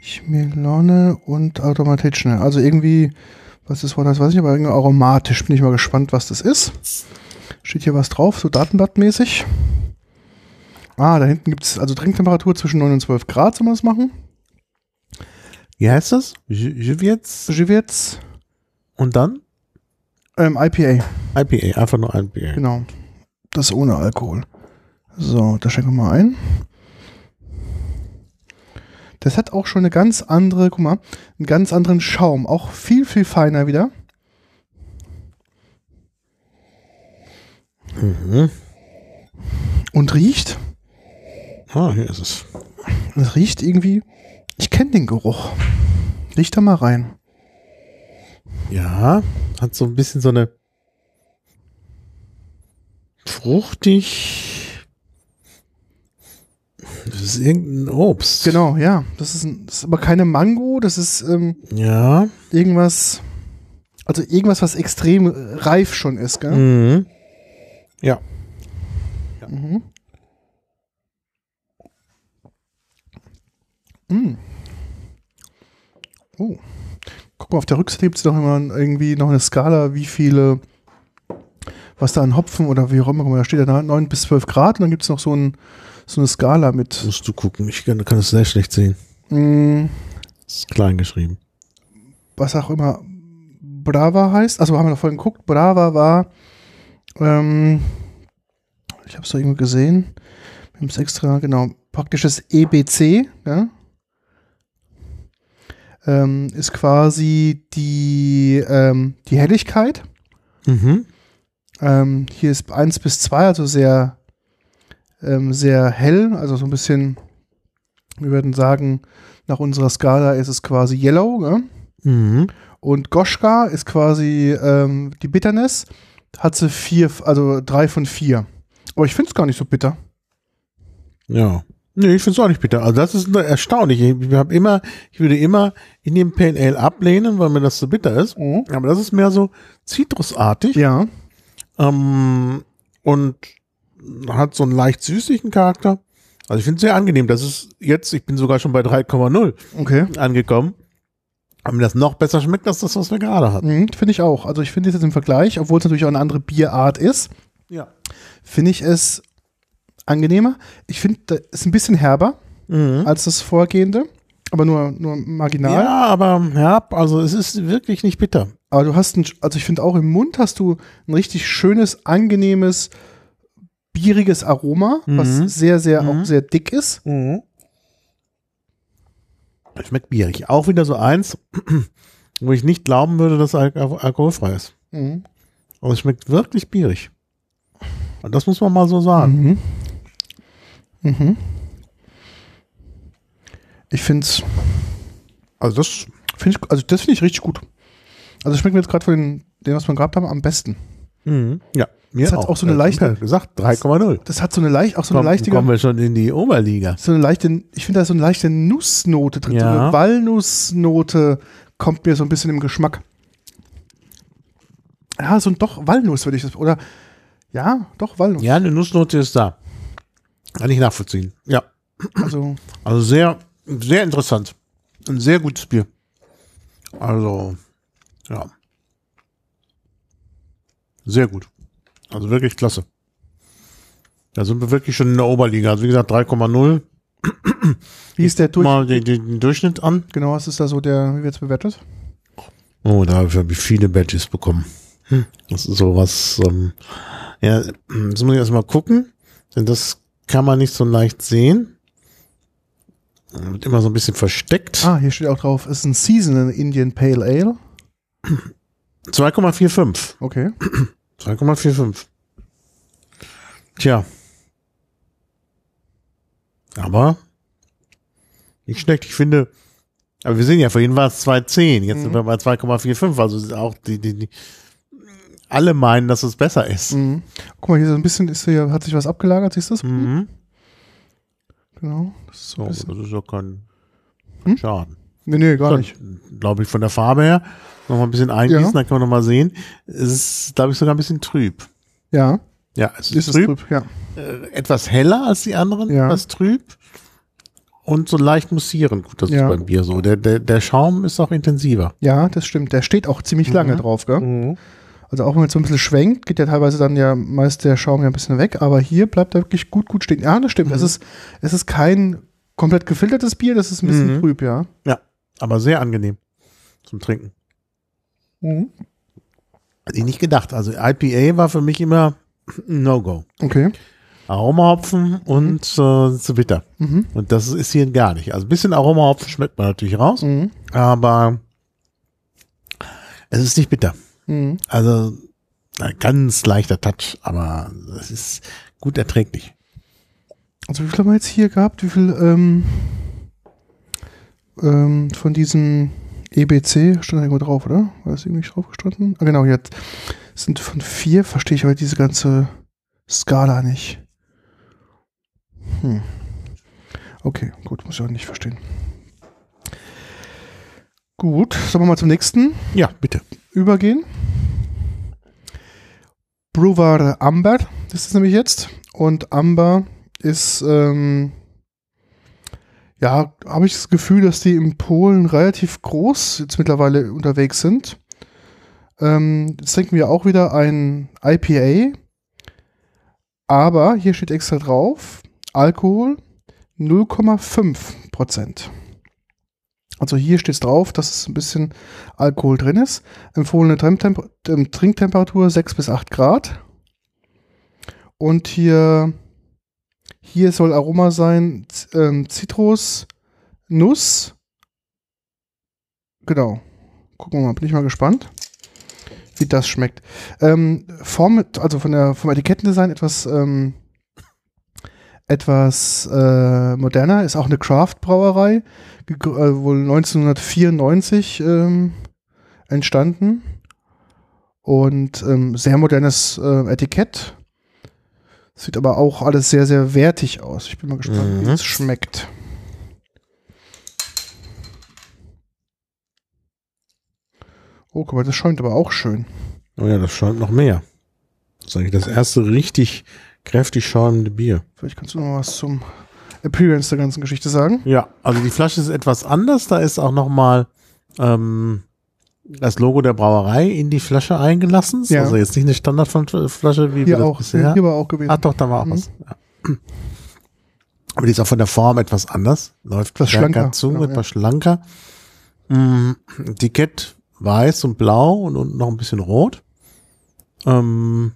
Chmelone und automatisch schnell. Also irgendwie, was das Wort heißt, weiß ich nicht, aber irgendwie aromatisch. Bin ich mal gespannt, was das ist. Steht hier was drauf, so datenblattmäßig. Ah, da hinten gibt es also Trinktemperatur zwischen 9 und 12 Grad, soll man das machen. Wie heißt das? Jivets Givitz, und dann ähm, IPA, IPA, einfach nur IPA. genau. Das ohne Alkohol. So, da schenken wir mal ein. Das hat auch schon eine ganz andere, guck mal, einen ganz anderen Schaum. Auch viel, viel feiner wieder. Mhm. Und riecht, Ah, hier ist es. es riecht irgendwie, ich kenne den Geruch. Riech da mal rein. Ja, hat so ein bisschen so eine fruchtig. Das ist irgendein Obst. Genau, ja. Das ist, ein, das ist aber keine Mango, das ist ähm, Ja. irgendwas, also irgendwas, was extrem reif schon ist, gell? Mhm. Ja. Mhm. Mm. Oh. Guck mal, auf der Rückseite gibt es doch immer irgendwie noch eine Skala, wie viele, was da an Hopfen oder wie auch immer, da steht ja da 9 bis 12 Grad und dann gibt es noch so, ein, so eine Skala mit, Musst du gucken. Ich kann, kann es sehr schlecht sehen. mm, Das ist klein geschrieben. was auch immer Brava heißt. Also haben wir vorhin geguckt. Brava war ähm, ich habe es doch irgendwo gesehen. Wir haben es extra, genau, praktisches EBC, ja. Ähm, ist quasi die, ähm, die Helligkeit. Mhm. Ähm, hier ist 1 bis 2, also sehr, ähm, sehr hell, also so ein bisschen, wir würden sagen, nach unserer Skala ist es quasi Yellow. Ne? Mhm. Und Goschka ist quasi ähm, die Bitterness, hat sie vier, also drei von vier. Aber ich finde es gar nicht so bitter. Ja. Nee, ich finde es auch nicht bitter. Also das ist nur erstaunlich. Ich, hab immer, ich würde immer in dem Pale Ale ablehnen, weil mir das so bitter ist. Mhm. Aber das ist mehr so zitrusartig. Ja. Ähm, und hat so einen leicht süßlichen Charakter. Also ich finde es sehr angenehm. Das ist jetzt, ich bin sogar schon bei 3,0 Okay. angekommen. Aber mir das noch besser schmeckt als das, was wir gerade hatten. Mhm, finde ich auch. Also ich finde es jetzt im Vergleich, obwohl es natürlich auch eine andere Bierart ist, Ja. finde ich es angenehmer. Ich finde, es ist ein bisschen herber Mhm. als das vorgehende, aber nur, nur marginal. Ja, aber ja, also es ist wirklich nicht bitter. Aber du hast ein, also ich finde auch im Mund hast du ein richtig schönes, angenehmes, bieriges Aroma, was Mhm. sehr, sehr, Mhm. auch sehr dick ist. Schmeckt bierig. Auch wieder so eins, wo ich nicht glauben würde, dass Al Al alkoholfrei ist. Mhm. Aber es schmeckt wirklich bierig. Und das muss man mal so sagen. Mhm. Mhm. Ich finde es, Also das, find ich, also das finde ich richtig gut. Also schmeckt mir jetzt gerade von den, dem, was wir gehabt haben, am besten. mhm. ja, mir Das hat auch so eine leichte- ja gesagt, 3,0. Das hat so eine leicht, auch so eine Komm, leichte, kommen wir schon in die Oberliga. so eine leichte, ich finde da ist so eine leichte Nussnote drin, so Ja. eine Walnussnote kommt mir so ein bisschen im Geschmack. Ja, so ein doch Walnuss würde ich das, oder, ja, doch Walnuss. Ja, eine Nussnote ist da. Kann ich nachvollziehen. Ja, Also, also sehr, sehr interessant. Ein sehr gutes Bier. Also, ja. Sehr gut. Also wirklich klasse. Da sind wir wirklich schon in der Oberliga. Also wie gesagt, 3,0. wie ist der durch, Mal den, den Durchschnitt an. genau, was ist da so der, wie wird es bewertet? Oh, da habe ich viele Badges bekommen. Hm. Das ist sowas, ähm, ja, das muss ich erstmal gucken, denn das kann man nicht so leicht sehen. Wird immer so ein bisschen versteckt. Ah, hier steht auch drauf, ist ein Seasonal Indian Pale Ale. 2,45. Okay. 2,45. Tja. Aber nicht schlecht. Ich finde, aber wir sehen ja, vorhin war es 2,10. Jetzt sind wir bei 2,45. Also ist auch die, die, die, alle meinen, dass es besser ist. Mhm. Guck mal, hier so ein bisschen ist hier, hat sich was abgelagert, siehst du das? Mhm. Genau. Das ist so So, das ist ja kein Hm? Schaden. nee, nee, gar nicht. Glaube ich, von der Farbe her. Noch mal ein bisschen eingießen, Ja. dann kann man noch mal sehen. Es ist, glaube ich, sogar ein bisschen trüb. Ja, Ja, es ist, ist es trüb. trüb, ja. Äh, etwas heller als die anderen, Ja. etwas trüb. Und so leicht mussierend. Gut, das Ja. ist beim Bier so. Der, der, der Schaum ist auch intensiver. Ja, das stimmt. Der steht auch ziemlich lange drauf, gell? Also auch wenn man jetzt so ein bisschen schwenkt, geht ja teilweise dann ja meist der Schaum ja ein bisschen weg, aber hier bleibt er wirklich gut, gut stehen. Ja, das stimmt. Es, ist, es ist kein komplett gefiltertes Bier, das ist ein bisschen Mhm. trüb, ja. Ja, aber sehr angenehm zum Trinken. Hätte ich nicht gedacht. Also IPA war für mich immer No-Go. Okay. Aromahopfen und äh, zu bitter. Mhm. Und das ist hier gar nicht. Also ein bisschen Aromahopfen schmeckt man natürlich raus, Mhm. aber es ist nicht bitter. Mhm. Also ein ganz leichter Touch, aber es ist gut erträglich. Also wie viel haben wir jetzt hier gehabt? Wie viel ähm, ähm, von diesem EBC stand da irgendwo drauf, oder? War das irgendwie drauf gestanden? Ah, genau, jetzt sind von vier, verstehe ich aber diese ganze Skala nicht. Hm. Okay, gut, muss ich auch nicht verstehen. Gut, sollen wir mal zum nächsten Ja, bitte. übergehen. Brewer Amber, das ist nämlich jetzt. Und Amber ist, ähm, ja, habe ich das Gefühl, dass die in Polen relativ groß jetzt mittlerweile unterwegs sind. Ähm, jetzt trinken wir auch wieder ein IPA. Aber hier steht extra drauf, Alkohol 0,5 Prozent. Also hier steht es drauf, dass es ein bisschen Alkohol drin ist. Empfohlene ähm, Trinktemperatur 6 bis 8 Grad. Und hier, hier soll Aroma sein, ähm, Zitrus, Nuss. Genau. Gucken wir mal, bin ich mal gespannt, wie das schmeckt. Ähm, Form, also von der, vom Etikettendesign etwas, ähm, etwas äh, moderner, ist auch eine Craft-Brauerei, äh, wohl 1994 ähm, entstanden. Und ähm, sehr modernes äh, Etikett. Sieht aber auch alles sehr, sehr wertig aus. Ich bin mal gespannt, wie Mhm. es schmeckt. Oh, guck mal, das schäumt aber auch schön. Oh ja, das schäumt noch mehr. Das ist eigentlich das erste richtig kräftig schäumende Bier. Vielleicht kannst du noch was zum Appearance der ganzen Geschichte sagen. Ja, also die Flasche ist etwas anders. Da ist auch noch mal ähm, das Logo der Brauerei in die Flasche eingelassen. Ja. Also jetzt nicht eine Standardflasche, wie wir Hier das auch. bisher. Hier war auch gewesen. Ach doch, da war auch Mhm. was. Ja. Aber die ist auch von der Form etwas anders. Läuft Etwas stärker schlanker, zu, genau, etwas schlanker. Mm, Etikett weiß und blau und unten noch ein bisschen rot. Ähm,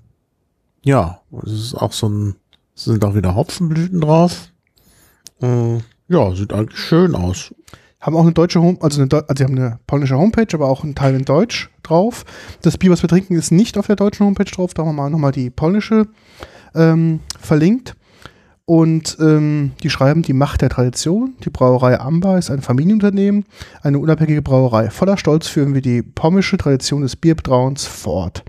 ja, es ist auch so ein, sind auch wieder Hopfenblüten drauf. Äh, ja, sieht eigentlich schön aus. Haben auch eine deutsche Home, also, eine, also sie haben eine polnische Homepage, aber auch einen Teil in Deutsch drauf. Das Bier, was wir trinken, ist nicht auf der deutschen Homepage drauf. Da haben wir mal nochmal die polnische ähm, verlinkt. Und ähm, die schreiben die Macht der Tradition. Die Brauerei Amba ist ein Familienunternehmen, eine unabhängige Brauerei. Voller Stolz führen wir die pommische Tradition des Bierbrauens fort,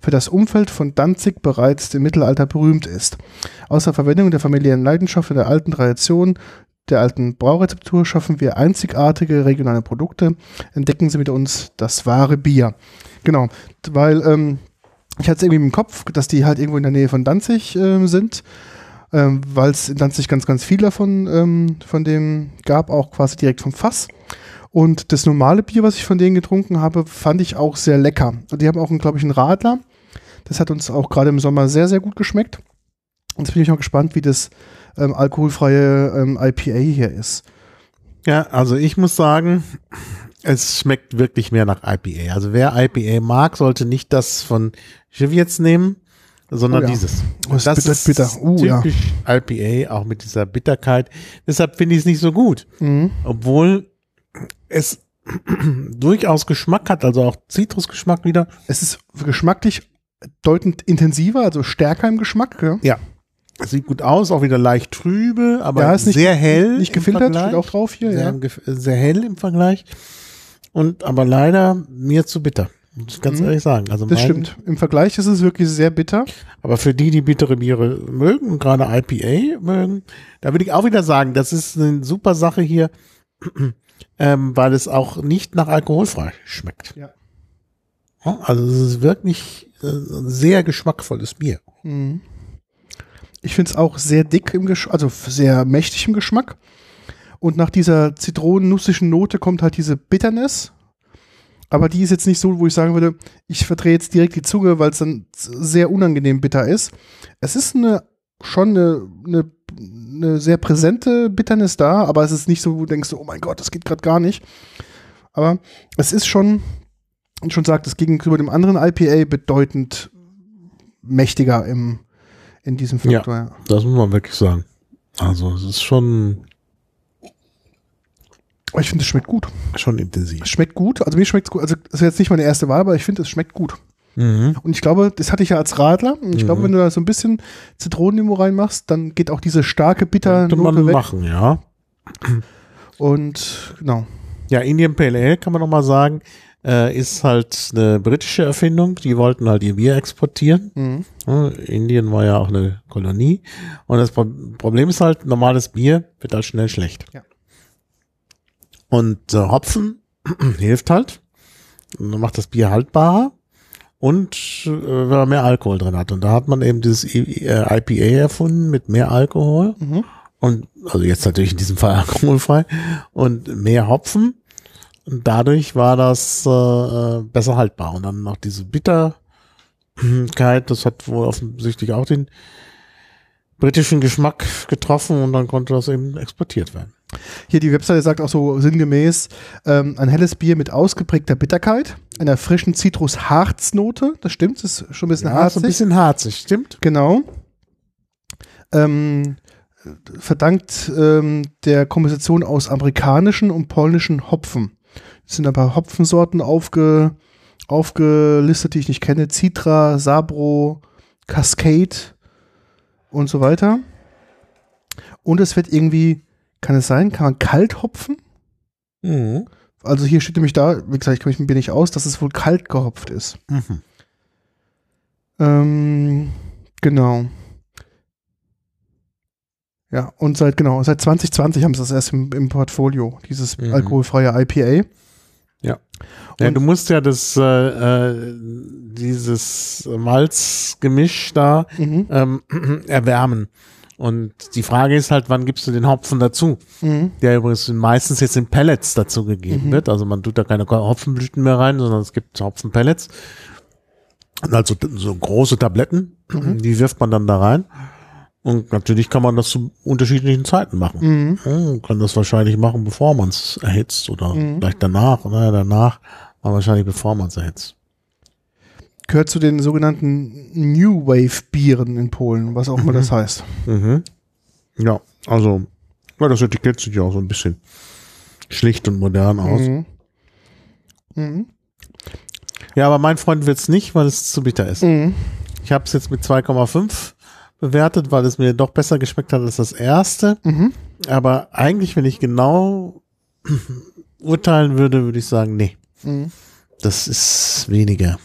für das Umfeld von Danzig bereits im Mittelalter berühmt ist. Außer Verwendung der familiären Leidenschaft und der alten Tradition der alten Braurezeptur schaffen wir einzigartige regionale Produkte. Entdecken Sie mit uns das wahre Bier. Genau, weil ähm, ich hatte es irgendwie im Kopf, dass die halt irgendwo in der Nähe von Danzig ähm, sind, ähm, weil es in Danzig ganz, ganz viel davon ähm, von dem gab, auch quasi direkt vom Fass. Und das normale Bier, was ich von denen getrunken habe, fand ich auch sehr lecker. Und die haben auch, glaube ich, einen Radler. Das hat uns auch gerade im Sommer sehr, sehr gut geschmeckt. Und jetzt bin ich auch gespannt, wie das ähm, alkoholfreie ähm, IPA hier ist. Ja, also ich muss sagen, es schmeckt wirklich mehr nach IPA. Also wer IPA mag, sollte nicht das von Chivets nehmen, sondern Oh ja. dieses. Oh, ist bitter, bitter. Uh, ja. typisch IPA, auch mit dieser Bitterkeit. Deshalb finde ich es nicht so gut. Mhm. Obwohl es durchaus Geschmack hat, also auch Zitrusgeschmack wieder. Es ist geschmacklich deutend intensiver, also stärker im Geschmack. Ja, Ja. Sieht gut aus, auch wieder leicht trübe, aber Ja, ist nicht- sehr hell. nicht gefiltert, steht auch drauf hier. sehr, Ja. sehr hell im Vergleich. Und aber leider mir zu bitter. Muss ich ganz Mhm. ehrlich sagen. Also Das stimmt. Im Vergleich ist es wirklich sehr bitter. Aber für die, die bittere Biere mögen und gerade IPA mögen, da würde ich auch wieder sagen, das ist eine super Sache hier, ähm, weil es auch nicht nach alkoholfrei schmeckt. Ja. Also es ist wirklich äh, ein sehr geschmackvolles Bier. Mhm. Ich finde es auch sehr dick im Geschmack, also sehr mächtig im Geschmack. Und nach dieser zitronennussigen Note kommt halt diese Bitterness. Aber die ist jetzt nicht so, wo ich sagen würde, ich verdrehe jetzt direkt die Zunge, weil es dann sehr unangenehm bitter ist. Es ist eine, schon eine, eine, eine sehr präsente Bitterness da, aber es ist nicht so, wo du denkst, oh mein Gott, das geht gerade gar nicht. Aber es ist schon, ich schon sagt, es gegenüber dem anderen IPA bedeutend mächtiger im, in diesem. Faktor. Ja. Das muss man wirklich sagen. Also es ist schon, ich finde, es schmeckt gut. schon intensiv. Es schmeckt gut. Also mir schmeckt es gut. Also das ist jetzt nicht meine erste Wahl, aber ich finde, es schmeckt gut. Mhm. Und ich glaube, das hatte ich ja als Radler. Ich Mhm. glaube, wenn du da so ein bisschen Zitronenlimo reinmachst, dann geht auch diese starke Könnte man weg. machen, ja. Und genau. Ja, Indian Pale Ale kann man noch mal sagen, äh, ist halt eine britische Erfindung. Die wollten halt ihr Bier exportieren. Mhm. Ja, Indien war ja auch eine Kolonie. Und das Pro Problem ist halt, normales Bier wird halt schnell schlecht. Ja. Und äh, Hopfen hilft halt. Und dann macht das Bier haltbarer. Und äh, wenn man mehr Alkohol drin hat. Und da hat man eben dieses I- äh, IPA erfunden mit mehr Alkohol. Mhm. Und also jetzt natürlich in diesem Fall alkoholfrei. Und mehr Hopfen. Und dadurch war das äh, äh, besser haltbar. Und dann noch diese Bitterkeit, das hat wohl offensichtlich auch den britischen Geschmack getroffen und dann konnte das eben exportiert werden. Hier die Webseite sagt auch so sinngemäß, ähm, ein helles Bier mit ausgeprägter Bitterkeit, einer frischen Zitrus-Harznote. Das stimmt, das ist schon ein bisschen Ja, harzig. ein bisschen harzig, stimmt? Genau. ähm, verdankt ähm, der Komposition aus amerikanischen und polnischen Hopfen. Es sind ein paar Hopfensorten aufge, aufgelistet, die ich nicht kenne. Citra, Sabro, Cascade und so weiter. Und es wird irgendwie, kann es sein, kann man kalt hopfen? Mhm. Also hier steht nämlich da, wie gesagt, ich kenne mich mir nicht aus, dass es wohl kalt gehopft ist. Mhm. Ähm, genau. Ja, und seit, genau, seit 2020 haben sie das erst im, im Portfolio, dieses Mhm. alkoholfreie IPA. Ja, Und- du musst ja das, äh, äh, dieses Malzgemisch da Mhm. ähm, erwärmen. Und die Frage ist halt, wann gibst du den Hopfen dazu? Mhm. Der übrigens meistens jetzt in Pellets dazu gegeben Mhm. wird. Also man tut da keine Hopfenblüten mehr rein, sondern es gibt Hopfenpellets. Also so große Tabletten, Mhm. die wirft man dann da rein. Und natürlich kann man das zu unterschiedlichen Zeiten machen. Mhm. Man kann das wahrscheinlich machen, bevor man es erhitzt oder Mhm. vielleicht danach. Oder danach, aber wahrscheinlich bevor man es erhitzt. Gehört zu den sogenannten New Wave Bieren in Polen, was auch immer Mhm. das heißt. Mhm. Ja, also, ja, das Etikett sieht ja auch so ein bisschen schlicht und modern aus. Mhm. Mhm. Ja, aber mein Freund wird's nicht, weil es zu bitter ist. Mhm. Ich habe es jetzt mit 2,5 bewertet, weil es mir doch besser geschmeckt hat als das erste. Mhm. Aber eigentlich, wenn ich genau urteilen würde, würde ich sagen, nee, das ist weniger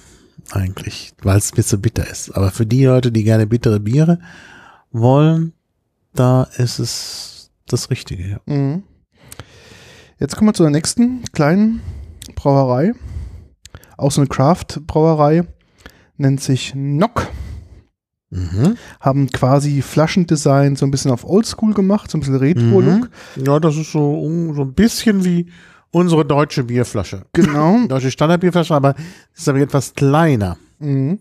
eigentlich, weil es mir zu bitter ist. Aber für die Leute, die gerne bittere Biere wollen, da ist es das Richtige. Ja. Mhm. Jetzt kommen wir zu der nächsten kleinen Brauerei. Auch so eine Craft-Brauerei. Nennt sich Nock. Mhm. Haben quasi Flaschendesign so ein bisschen auf Oldschool gemacht, so ein bisschen Retro-Look. Ja, das ist so, so ein bisschen wie unsere deutsche Bierflasche. Genau. Deutsche Standardbierflasche, aber ist aber etwas kleiner. Mhm.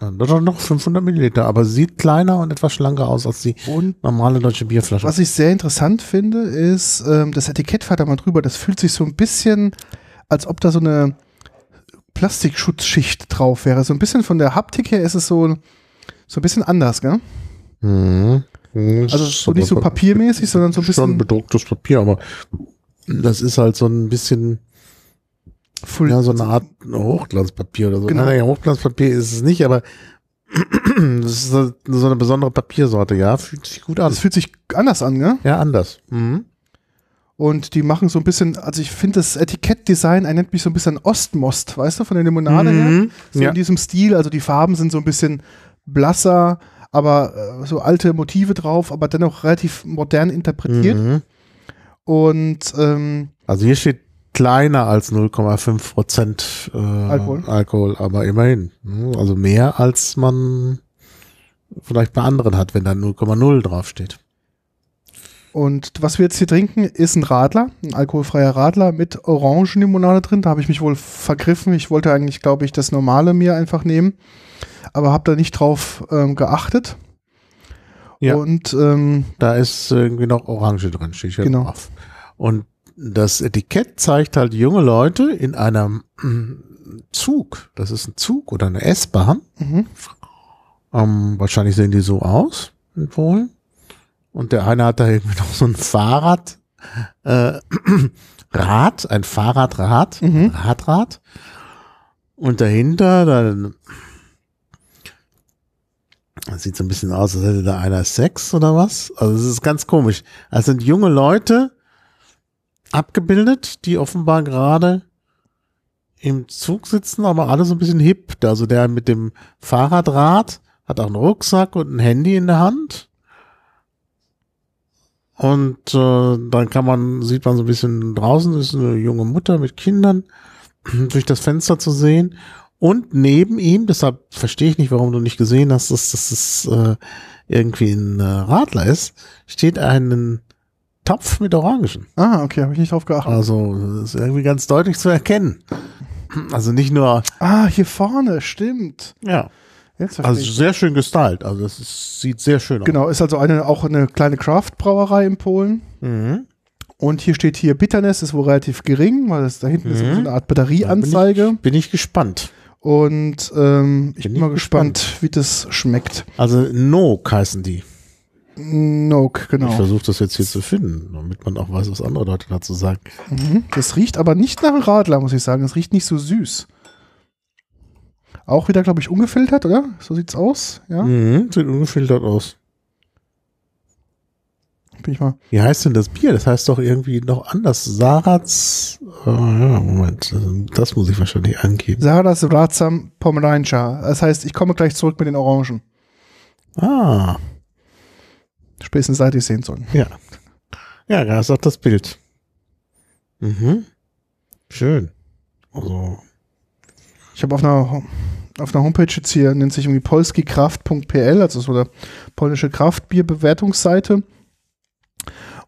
Das hat noch 500 Milliliter, aber sieht kleiner und etwas schlanker aus als die Und normale deutsche Bierflasche. was ich sehr interessant finde, ist, ähm, das Etikett fährt da mal drüber. Das fühlt sich so ein bisschen, als ob da so eine Plastikschutzschicht drauf wäre. So ein bisschen von der Haptik her ist es so, so ein bisschen anders, gell? Mhm. Also so nicht so papiermäßig, sondern so ein Schon bisschen bedrucktes Papier, aber das ist halt so ein bisschen, full. ja, so eine Art Hochglanzpapier oder so. Genau. Nein, Hochglanzpapier ist es nicht, aber das ist so eine besondere Papiersorte, ja, fühlt sich gut an. Das fühlt sich anders an, gell? Ja, anders. Mhm. Und die machen so ein bisschen, also ich finde das Etikettdesign erinnert mich so ein bisschen an Ostmost, weißt du, von der Limonade her. Mhm. So Ja. in diesem Stil, also die Farben sind so ein bisschen blasser, aber äh, so alte Motive drauf, aber dennoch relativ modern interpretiert. Mhm. Und ähm, Also hier steht kleiner als 0,5 Prozent äh, Alkohol. Alkohol, aber immerhin. Also mehr als man vielleicht bei anderen hat, wenn da 0,0 draufsteht. Und was wir jetzt hier trinken, ist ein Radler, ein alkoholfreier Radler mit Orangenlimonade drin. Da habe ich mich wohl vergriffen. Ich wollte eigentlich, glaube ich, das normale mir einfach nehmen, aber habe da nicht drauf ähm, geachtet. Ja. Und ähm, Da ist irgendwie noch Orange drin, steht hier Genau. drauf. Und das Etikett zeigt halt junge Leute in einem mm, Zug. Das ist ein Zug oder eine S-Bahn. mhm. Ähm, wahrscheinlich sehen die so aus in Polen. Und der eine hat da irgendwie noch so ein Fahrrad, äh, Rad, ein Fahrradrad, Mhm. Radrad. Und dahinter, dann, das sieht so ein bisschen aus, als hätte da einer Sex oder was. Also es ist ganz komisch. Es sind junge Leute abgebildet, die offenbar gerade im Zug sitzen, aber alle so ein bisschen hip. Also der mit dem Fahrradrad hat auch einen Rucksack und ein Handy in der Hand. Und äh, dann kann man, sieht man so ein bisschen draußen, ist eine junge Mutter mit Kindern durch das Fenster zu sehen. Und neben ihm, deshalb verstehe ich nicht, warum du nicht gesehen hast, dass, dass es äh, irgendwie ein äh, Radler ist, steht ein Topf mit Orangen. Ah, okay, habe ich nicht drauf geachtet. Also das ist irgendwie ganz deutlich zu erkennen. Also nicht nur, Ah, hier vorne, stimmt. ja, also ich. sehr schön gestylt. Also ist, sieht sehr schön aus. Genau, ist also eine, auch eine kleine Craft-Brauerei in Polen. Mhm. Und hier steht hier Bitterness ist wohl relativ gering, weil das da hinten ist so Mhm. eine Art Batterieanzeige. Bin ich gespannt. Und ähm, ich Bin bin, mal ich gespannt, wie das schmeckt. Also Nook heißen die. Nook, Ich genau. versuche das jetzt hier zu finden, damit man auch weiß, was andere Leute dazu sagen. Mhm. Das riecht aber nicht nach Radler, muss ich sagen. Es riecht nicht so süß. Auch wieder, glaube ich, ungefiltert, oder? So sieht's aus. Ja, Mhm, sieht ungefiltert aus. Bin ich mal. Wie heißt denn das Bier? Das heißt doch irgendwie noch anders. Sarats. Oh, ja, Moment. Das muss ich wahrscheinlich angeben. Saras Razam Pomeranicha. Das heißt, ich komme gleich zurück mit den Orangen. Ah, Spätestens seit ich sehen sollen. ja. Ja, da ist auch das Bild. Mhm. Schön. Also, Ich habe auf einer, auf einer Homepage jetzt hier, nennt sich irgendwie polskikraft.pl, also so eine polnische Kraftbierbewertungsseite.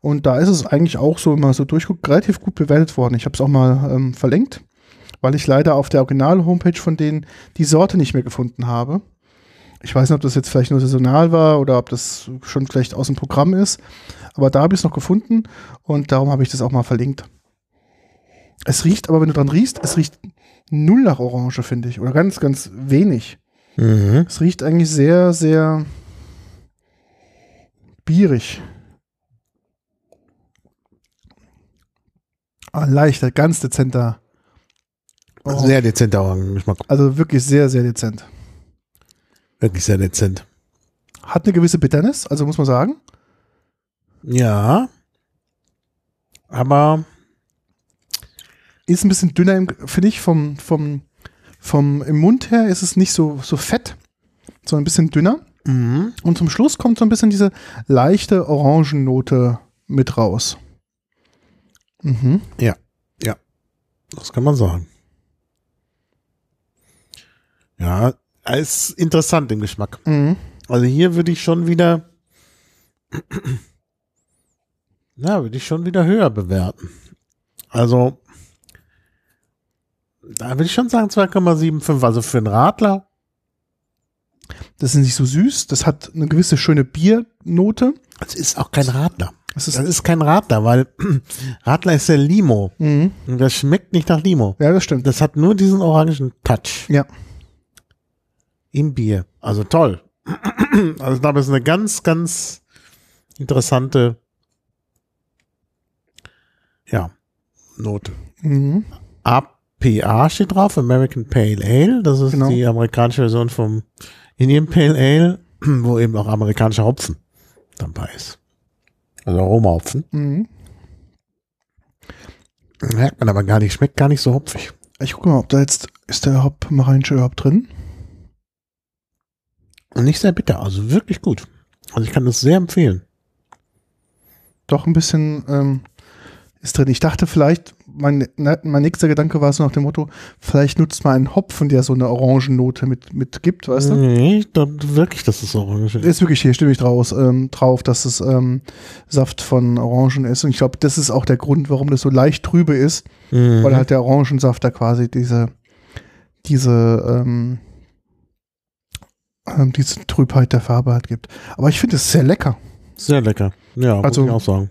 Und da ist es eigentlich auch so, man so durchguckt, relativ gut bewertet worden. Ich habe es auch mal ähm, verlinkt, weil ich leider auf der Original-Homepage von denen die Sorte nicht mehr gefunden habe. Ich weiß nicht, ob das jetzt vielleicht nur saisonal war oder ob das schon vielleicht aus dem Programm ist. Aber da habe ich es noch gefunden und darum habe ich das auch mal verlinkt. Es riecht, aber wenn du dran riechst, es riecht null nach Orange, finde ich. Oder ganz, ganz wenig. mhm. Es riecht eigentlich sehr, sehr bierig. Ah, leichter, ganz dezenter. Orange. sehr dezenter Orangengeschmack. Also wirklich sehr, sehr dezent. Wirklich sehr dezent. Hat eine gewisse Bitternis, also muss man sagen. Ja. Aber Ist ein bisschen dünner, finde ich, vom, vom, vom im Mund her ist es nicht so, so fett, sondern ein bisschen dünner. mhm. Und zum Schluss kommt so ein bisschen diese leichte Orangennote mit raus. Mhm. das kann man sagen. Ja, ist interessant im Geschmack. Mhm. Also hier würde ich schon wieder, na, würde ich schon wieder höher bewerten. Also, da würde ich schon sagen 2,75. Also für einen Radler, Das ist nicht so süß. Das hat eine gewisse schöne Biernote. das ist auch kein Radler. Das Das ist, ist kein Radler, weil Radler ist ja Limo. mhm. Und das schmeckt nicht nach Limo. Ja, das stimmt. Das hat nur diesen orangen Touch Ja. im Bier. Also toll. Also ich glaube, das ist eine ganz, ganz interessante ja, Note. Mhm. APA steht drauf, American Pale Ale. Das ist Genau. die amerikanische Version vom Indian Pale Ale, wo eben auch amerikanischer Hopfen dabei ist. Also Aromahopfen. Mhm. Merkt man aber gar nicht, schmeckt gar nicht so hopfig. Ich gucke mal, ob da jetzt, ist der Hopmarinche überhaupt drin? Nicht sehr bitter, also wirklich gut. Also ich kann das sehr empfehlen. Doch ein bisschen ähm, ist drin. Ich dachte vielleicht, mein, ne, mein nächster Gedanke war so nach dem Motto, vielleicht nutzt man einen Hopfen, der so eine Orangennote mit, mit gibt, weißt du? Nee, dann wirklich, das ist orange. Ist wirklich hier, stimme ich draus, ähm, drauf, dass es ähm, Saft von Orangen ist. Und ich glaube, das ist auch der Grund, warum das so leicht trübe ist, Mhm. weil halt der Orangensaft da quasi diese, diese, ähm, ähm, diese Trübheit der Farbe halt gibt. Aber ich finde es sehr lecker. Sehr lecker. Ja, Also- muss ich auch sagen.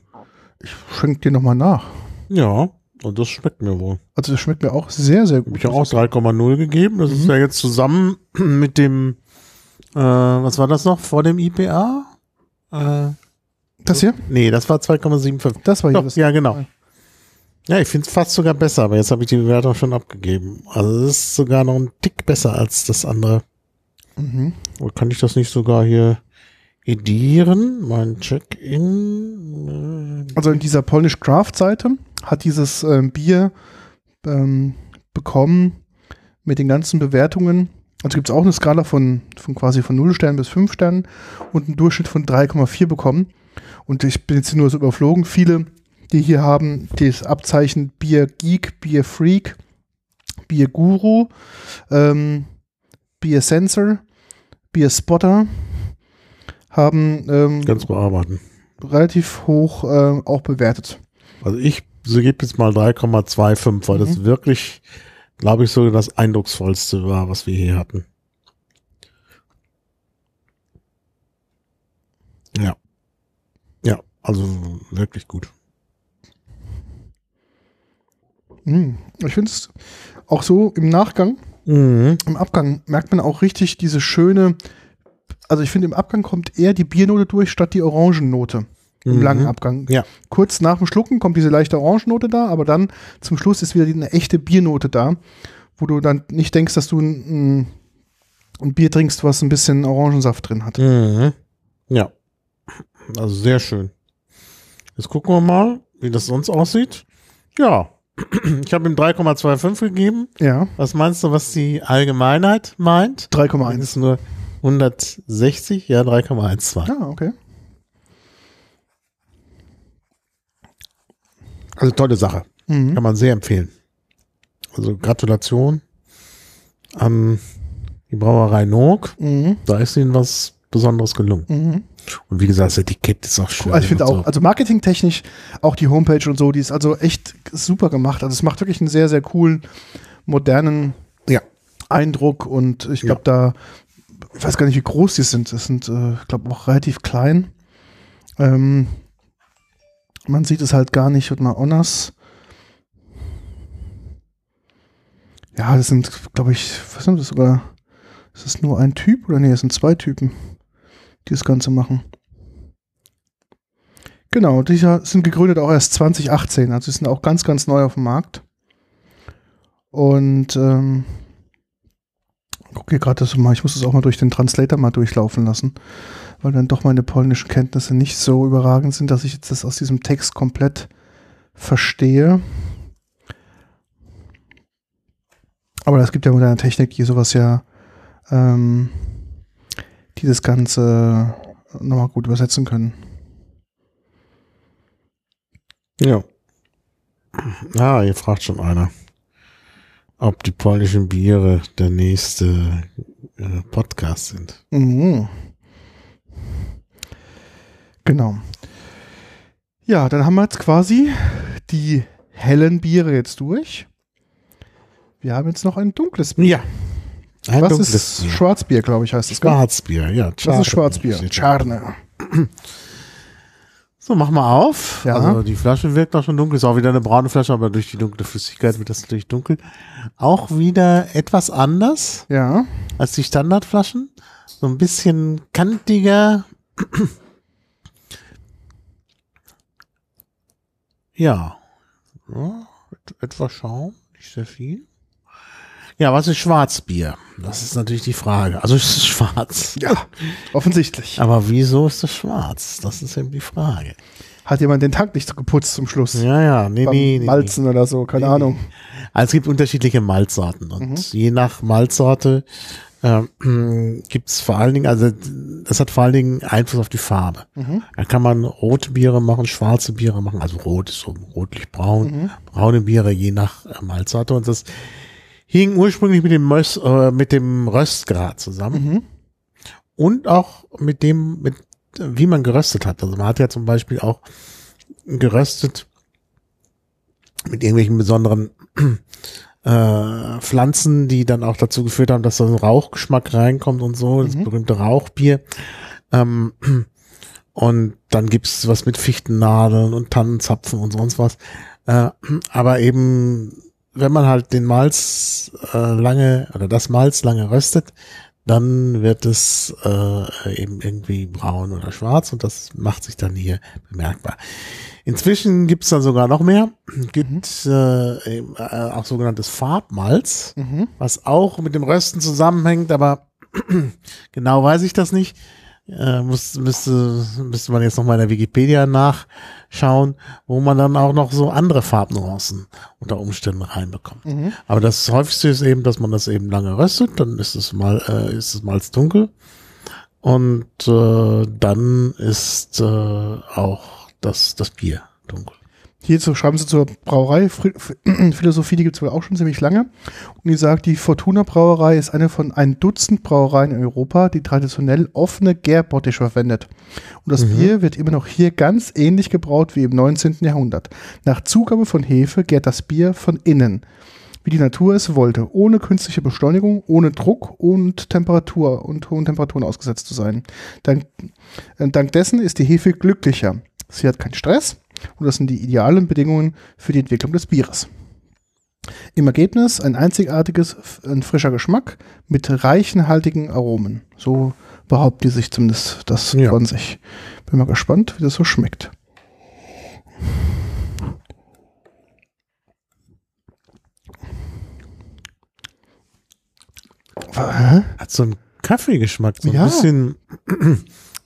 Ich schenke dir nochmal nach. Ja, und das schmeckt mir wohl. Also das schmeckt mir auch sehr, sehr Habe gut. ich ja auch 3,0 gegeben. Das ist Mhm. ja jetzt zusammen mit dem, äh, was war das noch vor dem IPA? Äh, Das hier? nee, das war 2,75. Das war hier Doch, ja, genau. Ja, ich finde es fast sogar besser, aber jetzt habe ich die Bewertung schon abgegeben. Also es ist sogar noch ein Tick besser als das andere. Mhm. Oder kann ich das nicht sogar hier edieren? Mein Check-in. äh, Also in dieser Polnish Craft Seite hat dieses ähm, Bier ähm, bekommen mit den ganzen Bewertungen. Also gibt es auch eine Skala von, von quasi von 0 Sternen bis 5 Sternen und einen Durchschnitt von 3,4 bekommen. Und ich bin jetzt nur so überflogen. Viele, die hier haben, das Abzeichen Bier Geek, Bier Freak, Bier Guru, ähm, Bier Sensor, Bier Spotter, haben ähm, Ganz bearbeiten. relativ hoch äh, auch bewertet. Also ich so gebe jetzt mal 3,25, weil das Mhm. wirklich, glaube ich, so das eindrucksvollste war, was wir hier hatten. Ja. Ja, also wirklich gut. Mm, Ich finde es auch so im Nachgang, Mhm. im Abgang merkt man auch richtig diese schöne, also ich finde, im Abgang kommt eher die Biernote durch, statt die Orangennote. Im Mhm. langen Abgang. Ja. Kurz nach dem Schlucken kommt diese leichte Orangennote da, aber dann zum Schluss ist wieder eine echte Biernote da, wo du dann nicht denkst, dass du ein, ein Bier trinkst, was ein bisschen Orangensaft drin hat. Mhm. Ja. Also sehr schön. Jetzt gucken wir mal, wie das sonst aussieht. Ja. Ich habe ihm 3,25 gegeben. Ja, Was meinst du, was die Allgemeinheit meint? Das 3,1. ist nur 160, ja, 3,12. Ah, okay. Also tolle Sache. Mhm. Kann man sehr empfehlen. Also Gratulation an die Brauerei Nook. Mhm. Da ist ihnen was Besonderes gelungen. Mhm. Und wie gesagt, das Etikett ist auch schön. Also ich finde auch, also marketingtechnisch, auch die Homepage und so, die ist also echt super gemacht. Also es macht wirklich einen sehr, sehr coolen, modernen Ja. Eindruck und ich glaube da, ich weiß gar nicht, wie groß die sind. Das sind, äh, ich glaube, auch relativ klein. Ähm, man sieht es halt gar nicht. Und mal Honors. Ja, das sind, glaube ich, was sind das sogar? Ist das nur ein Typ oder nee, es sind zwei Typen, die das Ganze machen. Genau, die sind gegründet auch erst 2018, also sie sind auch ganz, ganz neu auf dem Markt. Und ähm, guck gerade das mal, ich muss das auch mal durch den Translator mal durchlaufen lassen, weil dann doch meine polnischen Kenntnisse nicht so überragend sind, dass ich jetzt das aus diesem Text komplett verstehe. Aber es gibt ja moderne Technik, die sowas ja, ähm, die das Ganze nochmal gut übersetzen können. Ja. Ah, hier fragt schon einer, ob die polnischen Biere der nächste äh, Podcast sind. Mhm. Genau. Ja, dann haben wir jetzt quasi die hellen Biere jetzt durch. Wir haben jetzt noch ein dunkles Bier. Ja. Ein Was dunkles ist Bier. Schwarzbier, glaube ich, heißt es. gell? Schwarzbier, ja. Das ist Schwarzbier. Charne. So, mach mal auf. Ja. Also die Flasche wirkt auch schon dunkel. Ist auch wieder eine braune Flasche, aber durch die dunkle Flüssigkeit wird das natürlich dunkel. Auch wieder etwas anders Ja. als die Standardflaschen. So ein bisschen kantiger. ja. ja. et- Etwas Schaum, nicht sehr viel. Ja, was ist Schwarzbier? Das ist natürlich die Frage. Also es ist schwarz. Ja, offensichtlich. Aber wieso ist es schwarz? Das ist eben die Frage. Hat jemand den Tank nicht geputzt zum Schluss? Ja, ja, nee, Beim nee, nee. Malzen oder so, keine Nee, Ahnung. Also es gibt unterschiedliche Malzsorten und Mhm. je nach Malzsorte ähm, gibt es vor allen Dingen, also das hat vor allen Dingen Einfluss auf die Farbe. Mhm. Da kann man rote Biere machen, schwarze Biere machen, also rot ist so rotlich-braun, Mhm. braune Biere je nach äh, Malzsorte und das hing ursprünglich mit dem, Mös, äh, mit dem Röstgrad zusammen Mhm. und auch mit dem, mit wie man geröstet hat. Also man hat ja zum Beispiel auch geröstet mit irgendwelchen besonderen äh, Pflanzen, die dann auch dazu geführt haben, dass da so ein Rauchgeschmack reinkommt und so, das Mhm. berühmte Rauchbier. Ähm, und dann gibt's was mit Fichtennadeln und Tannenzapfen und sonst was. Äh, aber eben, wenn man halt den Malz äh, lange oder das Malz lange röstet, dann wird es äh, eben irgendwie braun oder schwarz und das macht sich dann hier bemerkbar. Inzwischen gibt's dann sogar noch mehr. Gibt äh, eben, äh, auch sogenanntes Farbmalz, Mhm. was auch mit dem Rösten zusammenhängt, aber genau weiß ich das nicht. Äh, muss, müsste, müsste man jetzt noch mal in der Wikipedia nachschauen, wo man dann auch noch so andere Farbnuancen unter Umständen reinbekommt. Mhm. Aber das häufigste ist eben, dass man das eben lange röstet, dann ist es mal, äh, ist es Malz dunkel und äh, dann ist äh, auch das, das Bier dunkel. Hierzu schreiben sie zur Brauerei. Philosophie, die gibt es wohl auch schon ziemlich lange. Und die sagt, die Fortuna Brauerei ist eine von ein Dutzend Brauereien in Europa, die traditionell offene Gärbottiche verwendet. Und das Mhm. Bier wird immer noch hier ganz ähnlich gebraut wie im 19. Jahrhundert. Nach Zugabe von Hefe gärt das Bier von innen, wie die Natur es wollte, ohne künstliche Beschleunigung, ohne Druck und Temperatur und hohen Temperaturen ausgesetzt zu sein. Dank, äh, dank dessen ist die Hefe glücklicher. Sie hat keinen Stress und das sind die idealen Bedingungen für die Entwicklung des Bieres. Im Ergebnis ein einzigartiges, ein frischer Geschmack mit reichen, haltigen Aromen. So behaupten die sich zumindest das Ja. von sich. Bin mal gespannt, wie das so schmeckt. Hat so einen Kaffeegeschmack, so ein Ja. bisschen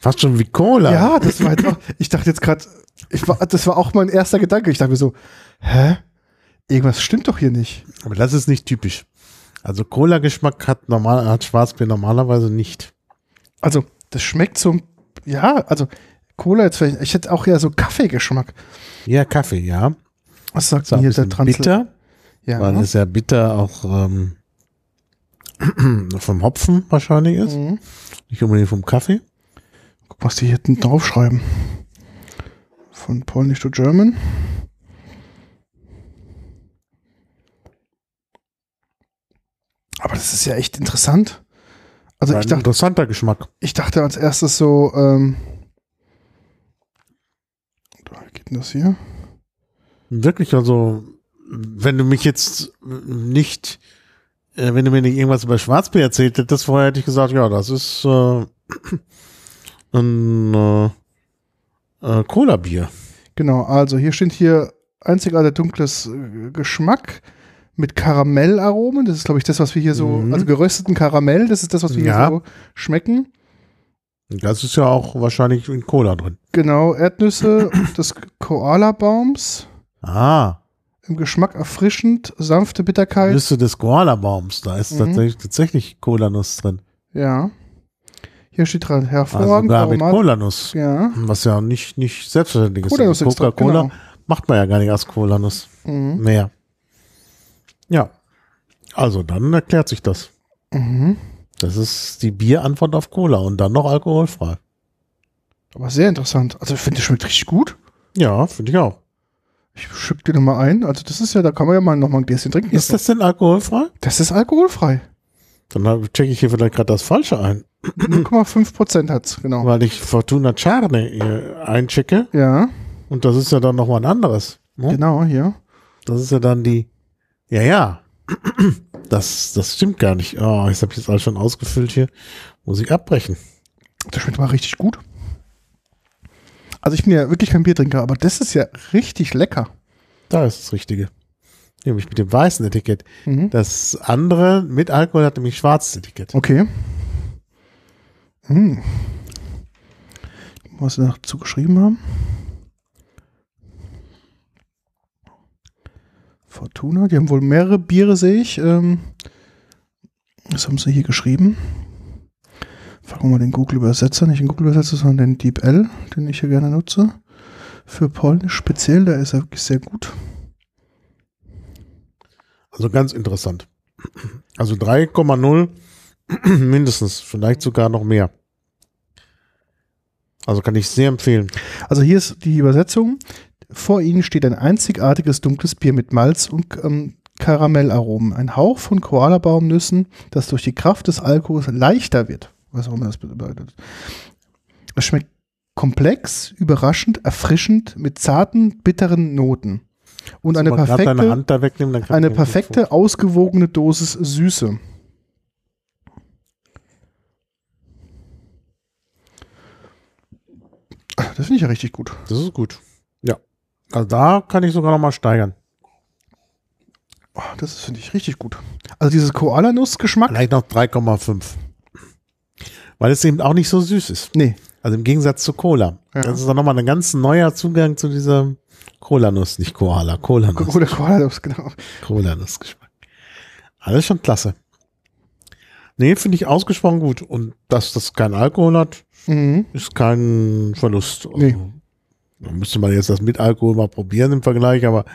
fast schon wie Cola. Ja, das war halt auch, ich dachte jetzt gerade, ich war, das war auch mein erster Gedanke. Ich dachte mir so, hä? Irgendwas stimmt doch hier nicht. Aber das ist nicht typisch. Also Cola-Geschmack hat normal, hat Schwarzbier normalerweise nicht. Also, das schmeckt so, ja, also Cola jetzt vielleicht, ich hätte auch ja so Kaffeegeschmack. Ja, Kaffee, ja. Was sagt ein hier der Transl bitter, Ja. weil es ja bitter auch ähm, vom Hopfen wahrscheinlich ist, Mhm. nicht unbedingt vom Kaffee. Guck, was die hier hinten draufschreiben. Von Polnisch to German. Aber das ist ja echt interessant. Also War ich ein dachte, interessanter Geschmack. ich dachte als erstes so, ähm, da wie geht denn das hier? Wirklich, also, wenn du mich jetzt nicht, äh, wenn du mir nicht irgendwas über Schwarzbier erzählt hättest, vorher hätte ich gesagt, ja, das ist äh, ein äh, äh, Cola-Bier. Genau, also hier steht hier einzigartiger dunkles äh, Geschmack mit Karamellaromen. Das ist, glaube ich, das, was wir hier so, Mhm. also gerösteten Karamell, das ist das, was wir Ja. hier so schmecken. Das ist ja auch wahrscheinlich in Cola drin. Genau, Erdnüsse des Koala-Baums. Ah, Im Geschmack erfrischend, sanfte Bitterkeit. Nüsse des Koala-Baums, da ist Mhm. tatsächlich, tatsächlich Cola-Nuss drin. Ja. Hier steht dran, Also hervorragend. mit aromat- Cola-Nuss. ja. Was ja nicht, nicht selbstverständlich ist. Cola-Nuss-Extrakt, Coca-Cola genau. macht man ja gar nicht aus Cola-Nuss Mhm. mehr. Ja. Also dann erklärt sich das. Mhm. Das ist die Bierantwort auf Cola und dann noch alkoholfrei. Aber sehr interessant. Also ich finde, das schmeckt richtig gut. Ja, finde ich auch. Ich schütte die nochmal ein. Also das ist ja, da kann man ja mal nochmal ein Gläschen trinken. Ist das denn alkoholfrei? das ist alkoholfrei. Dann checke ich hier vielleicht gerade das Falsche ein, 0,5 Prozent hat's, genau. weil ich Fortuna Charne hier einchecke Ja, und das ist ja dann nochmal ein anderes. Ne? genau, hier. Das ist ja dann die. Ja, ja. Das, das stimmt gar nicht. Oh, jetzt habe ich das alles schon ausgefüllt hier. Muss ich abbrechen. Das schmeckt mal richtig gut. Also ich bin ja wirklich kein Biertrinker, aber das ist ja richtig lecker. Da ist das Richtige. Nämlich mit dem weißen Etikett. Mhm. Das andere mit Alkohol hat nämlich schwarzes Etikett. Okay. Hm. Was sie dazu geschrieben haben. Fortuna, die haben wohl mehrere Biere, sehe ich. Ähm, was haben sie hier geschrieben? Fragen wir mal den Google-Übersetzer, nicht den Google-Übersetzer, sondern den DeepL, den ich hier gerne nutze. Für Polnisch speziell, da ist er wirklich sehr gut. Also ganz interessant. Also 3,0 mindestens, vielleicht sogar noch mehr. Also kann ich sehr empfehlen. Also hier ist die Übersetzung. Vor Ihnen steht ein einzigartiges dunkles Bier mit Malz und ähm, Karamellaromen. Ein Hauch von Koalabaumnüssen, das durch die Kraft des Alkohols leichter wird. Was auch immer das bedeutet. Es schmeckt komplex, überraschend, erfrischend mit zarten, bitteren Noten. Und eine grad deine perfekte, wegnehmen, eine perfekte, ausgewogene Dosis Süße. Das finde ich ja richtig gut. Das ist gut. Ja. Also da kann ich sogar noch mal steigern. Oh, das finde ich richtig gut. Also dieses Koala-Nuss-Geschmack. Vielleicht noch 3,5. Weil es eben auch nicht so süß ist. Nee. Also im Gegensatz zu Cola. Ja. Das ist dann nochmal ein ganz neuer Zugang zu dieser Cola-Nuss, nicht Koala, Cola-Nuss. Oder Koala-Nuss, genau. Cola-Nuss-Geschmack. Alles schon klasse. Nee, finde ich ausgesprochen gut. Und dass das kein Alkohol hat, Mhm. ist kein Verlust. Also, Nee. Da müsste man jetzt das mit Alkohol mal probieren im Vergleich, aber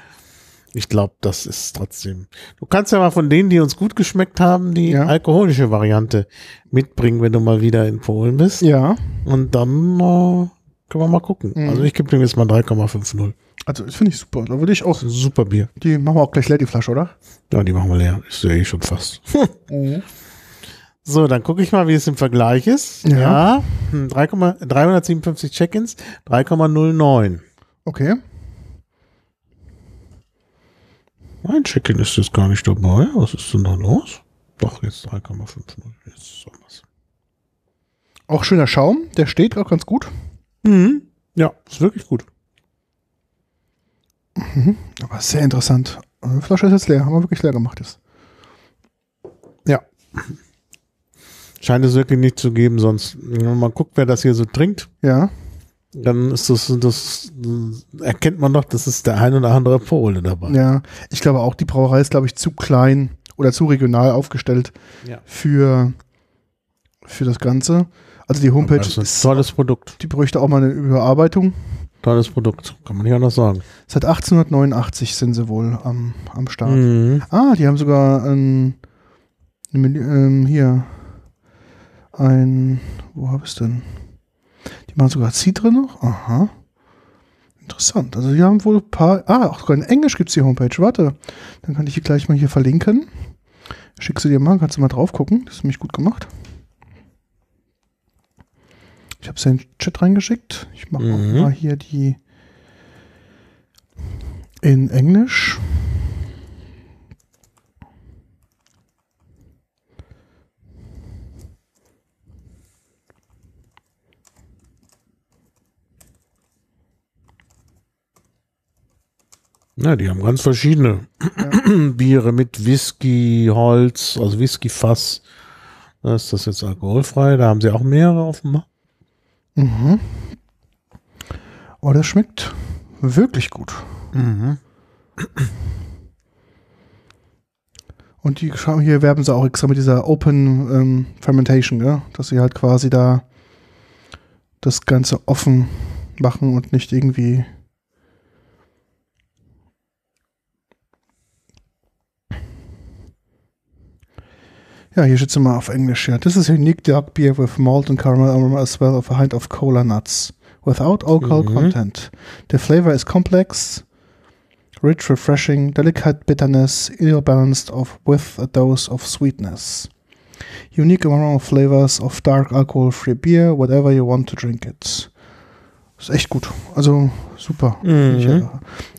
ich glaube, das ist trotzdem. Du kannst ja mal von denen, die uns gut geschmeckt haben, die Ja. alkoholische Variante mitbringen, wenn du mal wieder in Polen bist. Ja, Und dann äh, können wir mal gucken. Mhm. Also ich gebe dem jetzt mal 3,50. also das finde ich super. Da würde ich auch, super Bier. die machen wir auch gleich leer, die Flasche, oder? Ja, die machen wir leer. Ist ja eh schon fast. So, dann gucke ich mal, wie es im Vergleich ist. Ja. Ja, hm, 3, 357 Check-ins, 3,09. Okay. Mein Check-in ist jetzt gar nicht dabei. Was ist denn da los? Doch, jetzt 3,50. Jetzt ist was. Auch schöner Schaum, der steht auch ganz gut. Mhm. Ja, ist wirklich gut. Aber sehr interessant. Die Flasche ist jetzt leer, haben wir wirklich leer gemacht jetzt. Ja. Scheint es wirklich nicht zu geben, sonst, wenn man guckt, wer das hier so trinkt, Ja. Dann ist das, das erkennt man doch, das ist der ein oder andere Pole dabei. Ja, ich glaube auch, die Brauerei ist, glaube ich, zu klein oder zu regional aufgestellt Ja. für, für das Ganze. Also die Homepage Das ist ein tolles Produkt. die bräuchte auch mal eine Überarbeitung. Tolles Produkt. Kann man nicht anders sagen. Seit 1889 sind sie wohl am, am Start. Mhm. Ah, die haben sogar ein, ein ähm, hier ein, wo habe ich es denn? Die machen sogar Citre noch. Aha. Interessant. Also die haben wohl ein paar, ah, auch sogar in Englisch gibt es die Homepage. Warte, dann kann ich die gleich mal hier verlinken. Schickst du dir mal, kannst du mal drauf gucken. Das ist nämlich gut gemacht. Ich habe es in den Chat reingeschickt. Ich mache auch Mhm. mal hier die in Englisch. Ja, die haben ganz verschiedene Biere mit Whisky, Holz, also Whisky-Fass. Da ist das jetzt alkoholfrei. Da haben sie auch mehrere offenbar. Mhm. Oh, das schmeckt wirklich gut. Und die hier werben sie auch extra mit dieser Open ähm, Fermentation, ja? dass sie halt quasi da das Ganze offen machen und nicht irgendwie. Hier steht es mal auf Englisch. Ja. This is a unique dark beer with malt and caramel aroma as well as a hint of cola nuts without alcohol Mhm. content. The flavor is complex, rich, refreshing, delicate bitterness, ill balanced of with a dose of sweetness. Unique aroma flavors of dark alcohol-free beer, whatever you want to drink it. Ist echt gut. Also super. Mhm. Ich, äh,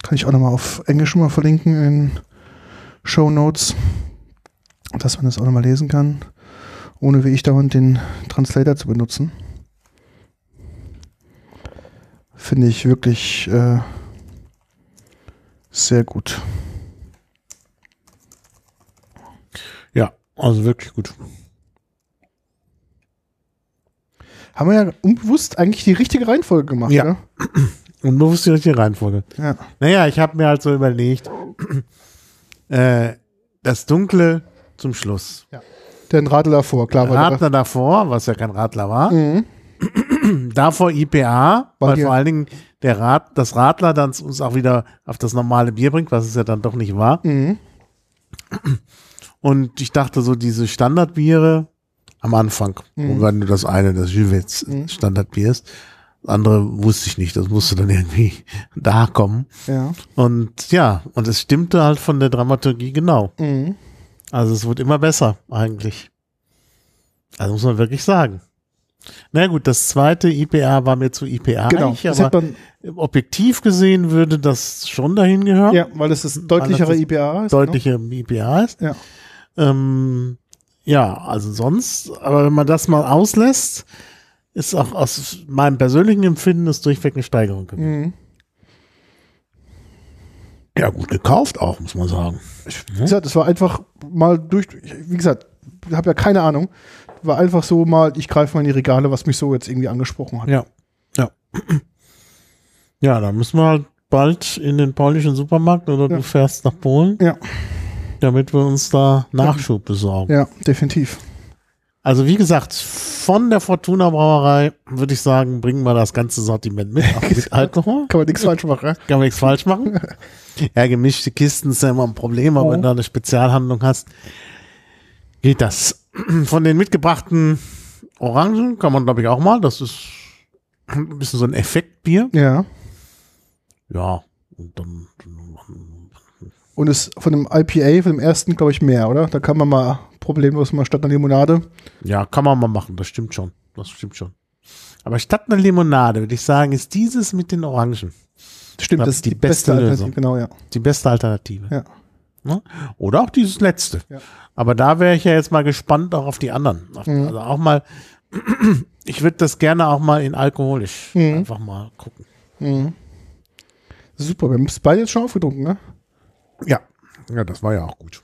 kann ich auch nochmal auf Englisch mal verlinken in Show Notes, dass man das auch nochmal lesen kann, ohne wie ich dauernd den Translator zu benutzen. Finde ich wirklich äh, sehr gut. Ja, also wirklich gut. Haben wir ja unbewusst eigentlich die richtige Reihenfolge gemacht, Ja. oder? Und bewusst die richtige Reihenfolge. Ja. Naja, ich habe mir halt so überlegt, äh, das Dunkle zum Schluss. Den Radler davor, klar. Radler davor, was ja kein Radler war. Mhm. Davor IPA, Weil weil vor allen Dingen der Rad, das Radler dann uns auch wieder auf das normale Bier bringt, was es ja dann doch nicht war. Mhm. Und ich dachte so, diese Standardbiere am Anfang, Mhm. war nur das eine, das Juvetz Standardbier ist. Das andere wusste ich nicht, das musste dann irgendwie da kommen. Ja. Und ja, und es stimmte halt von der Dramaturgie genau. Mhm. Also es wird immer besser, eigentlich. Also muss man wirklich sagen. Na gut, das zweite IPA war mir zu IPA, Genau. Das aber hat man, objektiv gesehen würde das schon dahin gehören. ja, weil es das deutlichere das IPA ist. Deutliche IPA ist. Ja. Ähm, ja, also sonst, aber wenn man das mal auslässt, ist auch aus meinem persönlichen Empfinden ist durchweg eine Steigerung Ne? gewesen. Mhm. Ja, gut gekauft auch, muss man sagen. Wie gesagt, es war einfach mal durch, ich- wie gesagt, ich habe ja keine Ahnung. War einfach so mal, ich greife mal in die Regale, was mich so jetzt irgendwie angesprochen hat. Ja, ja. Ja, da müssen wir halt bald in den polnischen Supermarkt oder Ja. du fährst nach Polen. Ja. Damit wir uns da Nachschub besorgen. Ja, definitiv. Also wie gesagt, von der Fortuna Brauerei würde ich sagen, bringen wir das ganze Sortiment mit, auch mit Alkohol. Kann man nichts falsch machen. Kann man nichts falsch machen. Ja, gemischte Kisten ist ja immer ein Problem, aber Oh. wenn du eine Spezialhandlung hast, geht das. Von den mitgebrachten Orangen kann man, glaube ich, auch mal. Das ist ein bisschen so ein Effektbier. Ja. Ja, und dann, Und es von dem IPA, von dem ersten, glaube ich, mehr, oder? Da kann man mal problemlos mal statt einer Limonade. ja, kann man mal machen, das stimmt schon. Das stimmt schon. Aber statt einer Limonade würde ich sagen, ist dieses mit den Orangen Stimmt, Das ist die die, beste beste Alternative. Lösung. Genau, ja. die beste Alternative. Ja. Ne? Oder auch dieses letzte. Ja. Aber da wäre ich ja jetzt mal gespannt auch auf die anderen. Mhm. Also auch mal ich würde das gerne auch mal in alkoholisch Mhm. einfach mal gucken. Mhm. Super, wir haben es beide jetzt schon aufgetrunken, ne? Ja. Ja, das war ja auch gut.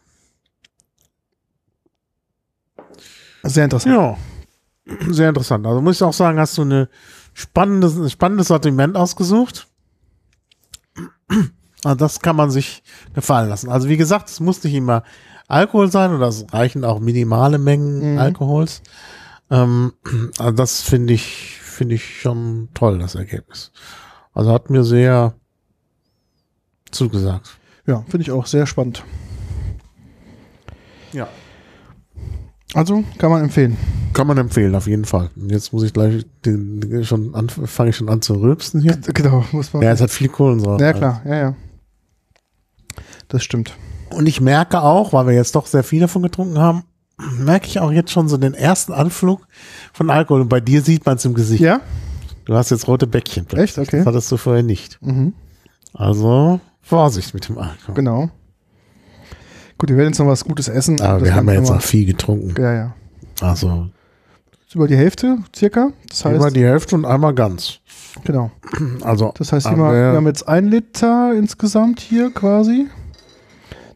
Sehr interessant. Ja. Sehr interessant. Also muss ich auch sagen, hast du eine spannendes, ein spannendes Sortiment ausgesucht. Also das kann man sich gefallen lassen. Also wie gesagt, es muss nicht immer Alkohol sein oder es reichen auch minimale Mengen Mhm. Alkohols. Ähm, also das finde ich, finde ich schon toll, das Ergebnis. Also hat mir sehr zugesagt. Ja, finde ich auch sehr spannend. Ja. Also kann man empfehlen. Kann man empfehlen, auf jeden Fall. Jetzt muss ich gleich den, schon an, fange ich schon an zu rülpsen hier. Genau, muss man. Ja, es hat viel Kohlensäure. Ja, klar, ja, ja. Das stimmt. Und ich merke auch, weil wir jetzt doch sehr viel davon getrunken haben, merke ich auch jetzt schon so den ersten Anflug von Alkohol. Und bei dir sieht man es im Gesicht. Ja? Du hast jetzt rote Bäckchen. Echt? Okay. Das hattest du vorher nicht. Mhm. Also Vorsicht mit dem Alkohol. Genau. Gut, wir werden jetzt noch was Gutes essen. Aber wir haben ja jetzt auch viel getrunken. Ja, ja. Also über die Hälfte circa. Das heißt, einmal die Hälfte und einmal ganz. genau. Also Das heißt, wir, wir haben jetzt ein Liter insgesamt hier quasi.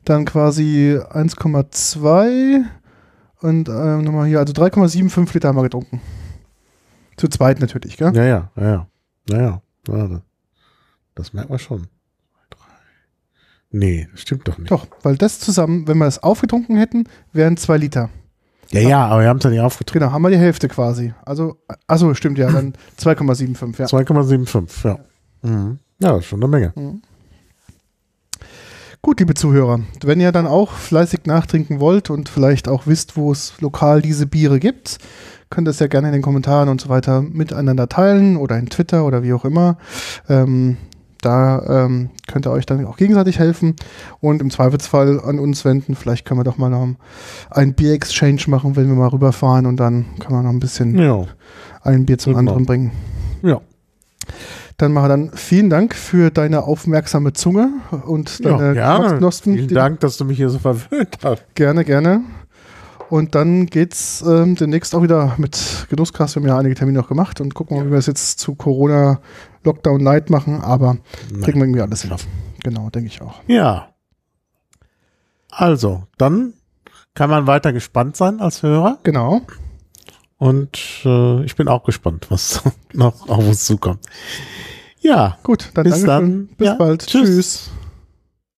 Dann quasi 1,2 und ähm, nochmal hier, also 3,75 Liter haben wir getrunken. Zu zweit natürlich, gell? ja, ja, ja, ja. Ja, ja. das merkt man schon. Nee, das stimmt doch nicht. Doch, weil das zusammen, wenn wir es aufgetrunken hätten, wären zwei Liter. Ja, ja, aber wir haben es ja nicht aufgetrunken. Genau, haben wir die Hälfte quasi. Also, achso, stimmt ja, dann 2,75, ja. 2,75, ja. Mhm. Ja, das ist schon eine Menge. Gut, liebe Zuhörer, wenn ihr dann auch fleißig nachtrinken wollt und vielleicht auch wisst, wo es lokal diese Biere gibt, könnt ihr es ja gerne in den Kommentaren und so weiter miteinander teilen oder in Twitter oder wie auch immer. Ähm, da ähm, könnt ihr euch dann auch gegenseitig helfen und im Zweifelsfall an uns wenden. Vielleicht können wir doch mal noch ein Bier-Exchange machen, wenn wir mal rüberfahren und dann kann man noch ein bisschen Ja. ein Bier zum Genau. anderen bringen. Ja. Dann mache dann vielen Dank für deine aufmerksame Zunge und Ja, deine gerne. Geschmacksknospen, Vielen Dank, dass du mich hier so verwöhnt hast. Gerne, gerne. Und dann geht's ähm, demnächst auch wieder mit Genusskast. Wir haben ja einige Termine noch gemacht und gucken mal, wie wir es jetzt zu Corona Lockdown Night machen. Aber kriegen wir irgendwie alles hin. Genau, denke ich auch. Ja. Also, dann kann man weiter gespannt sein als Hörer. Genau. Und äh, ich bin auch gespannt, was noch auf uns zukommt. Ja, Gut, dann Bis Dankeschön. dann. Bis Ja, bald. tschüss. Tschüss.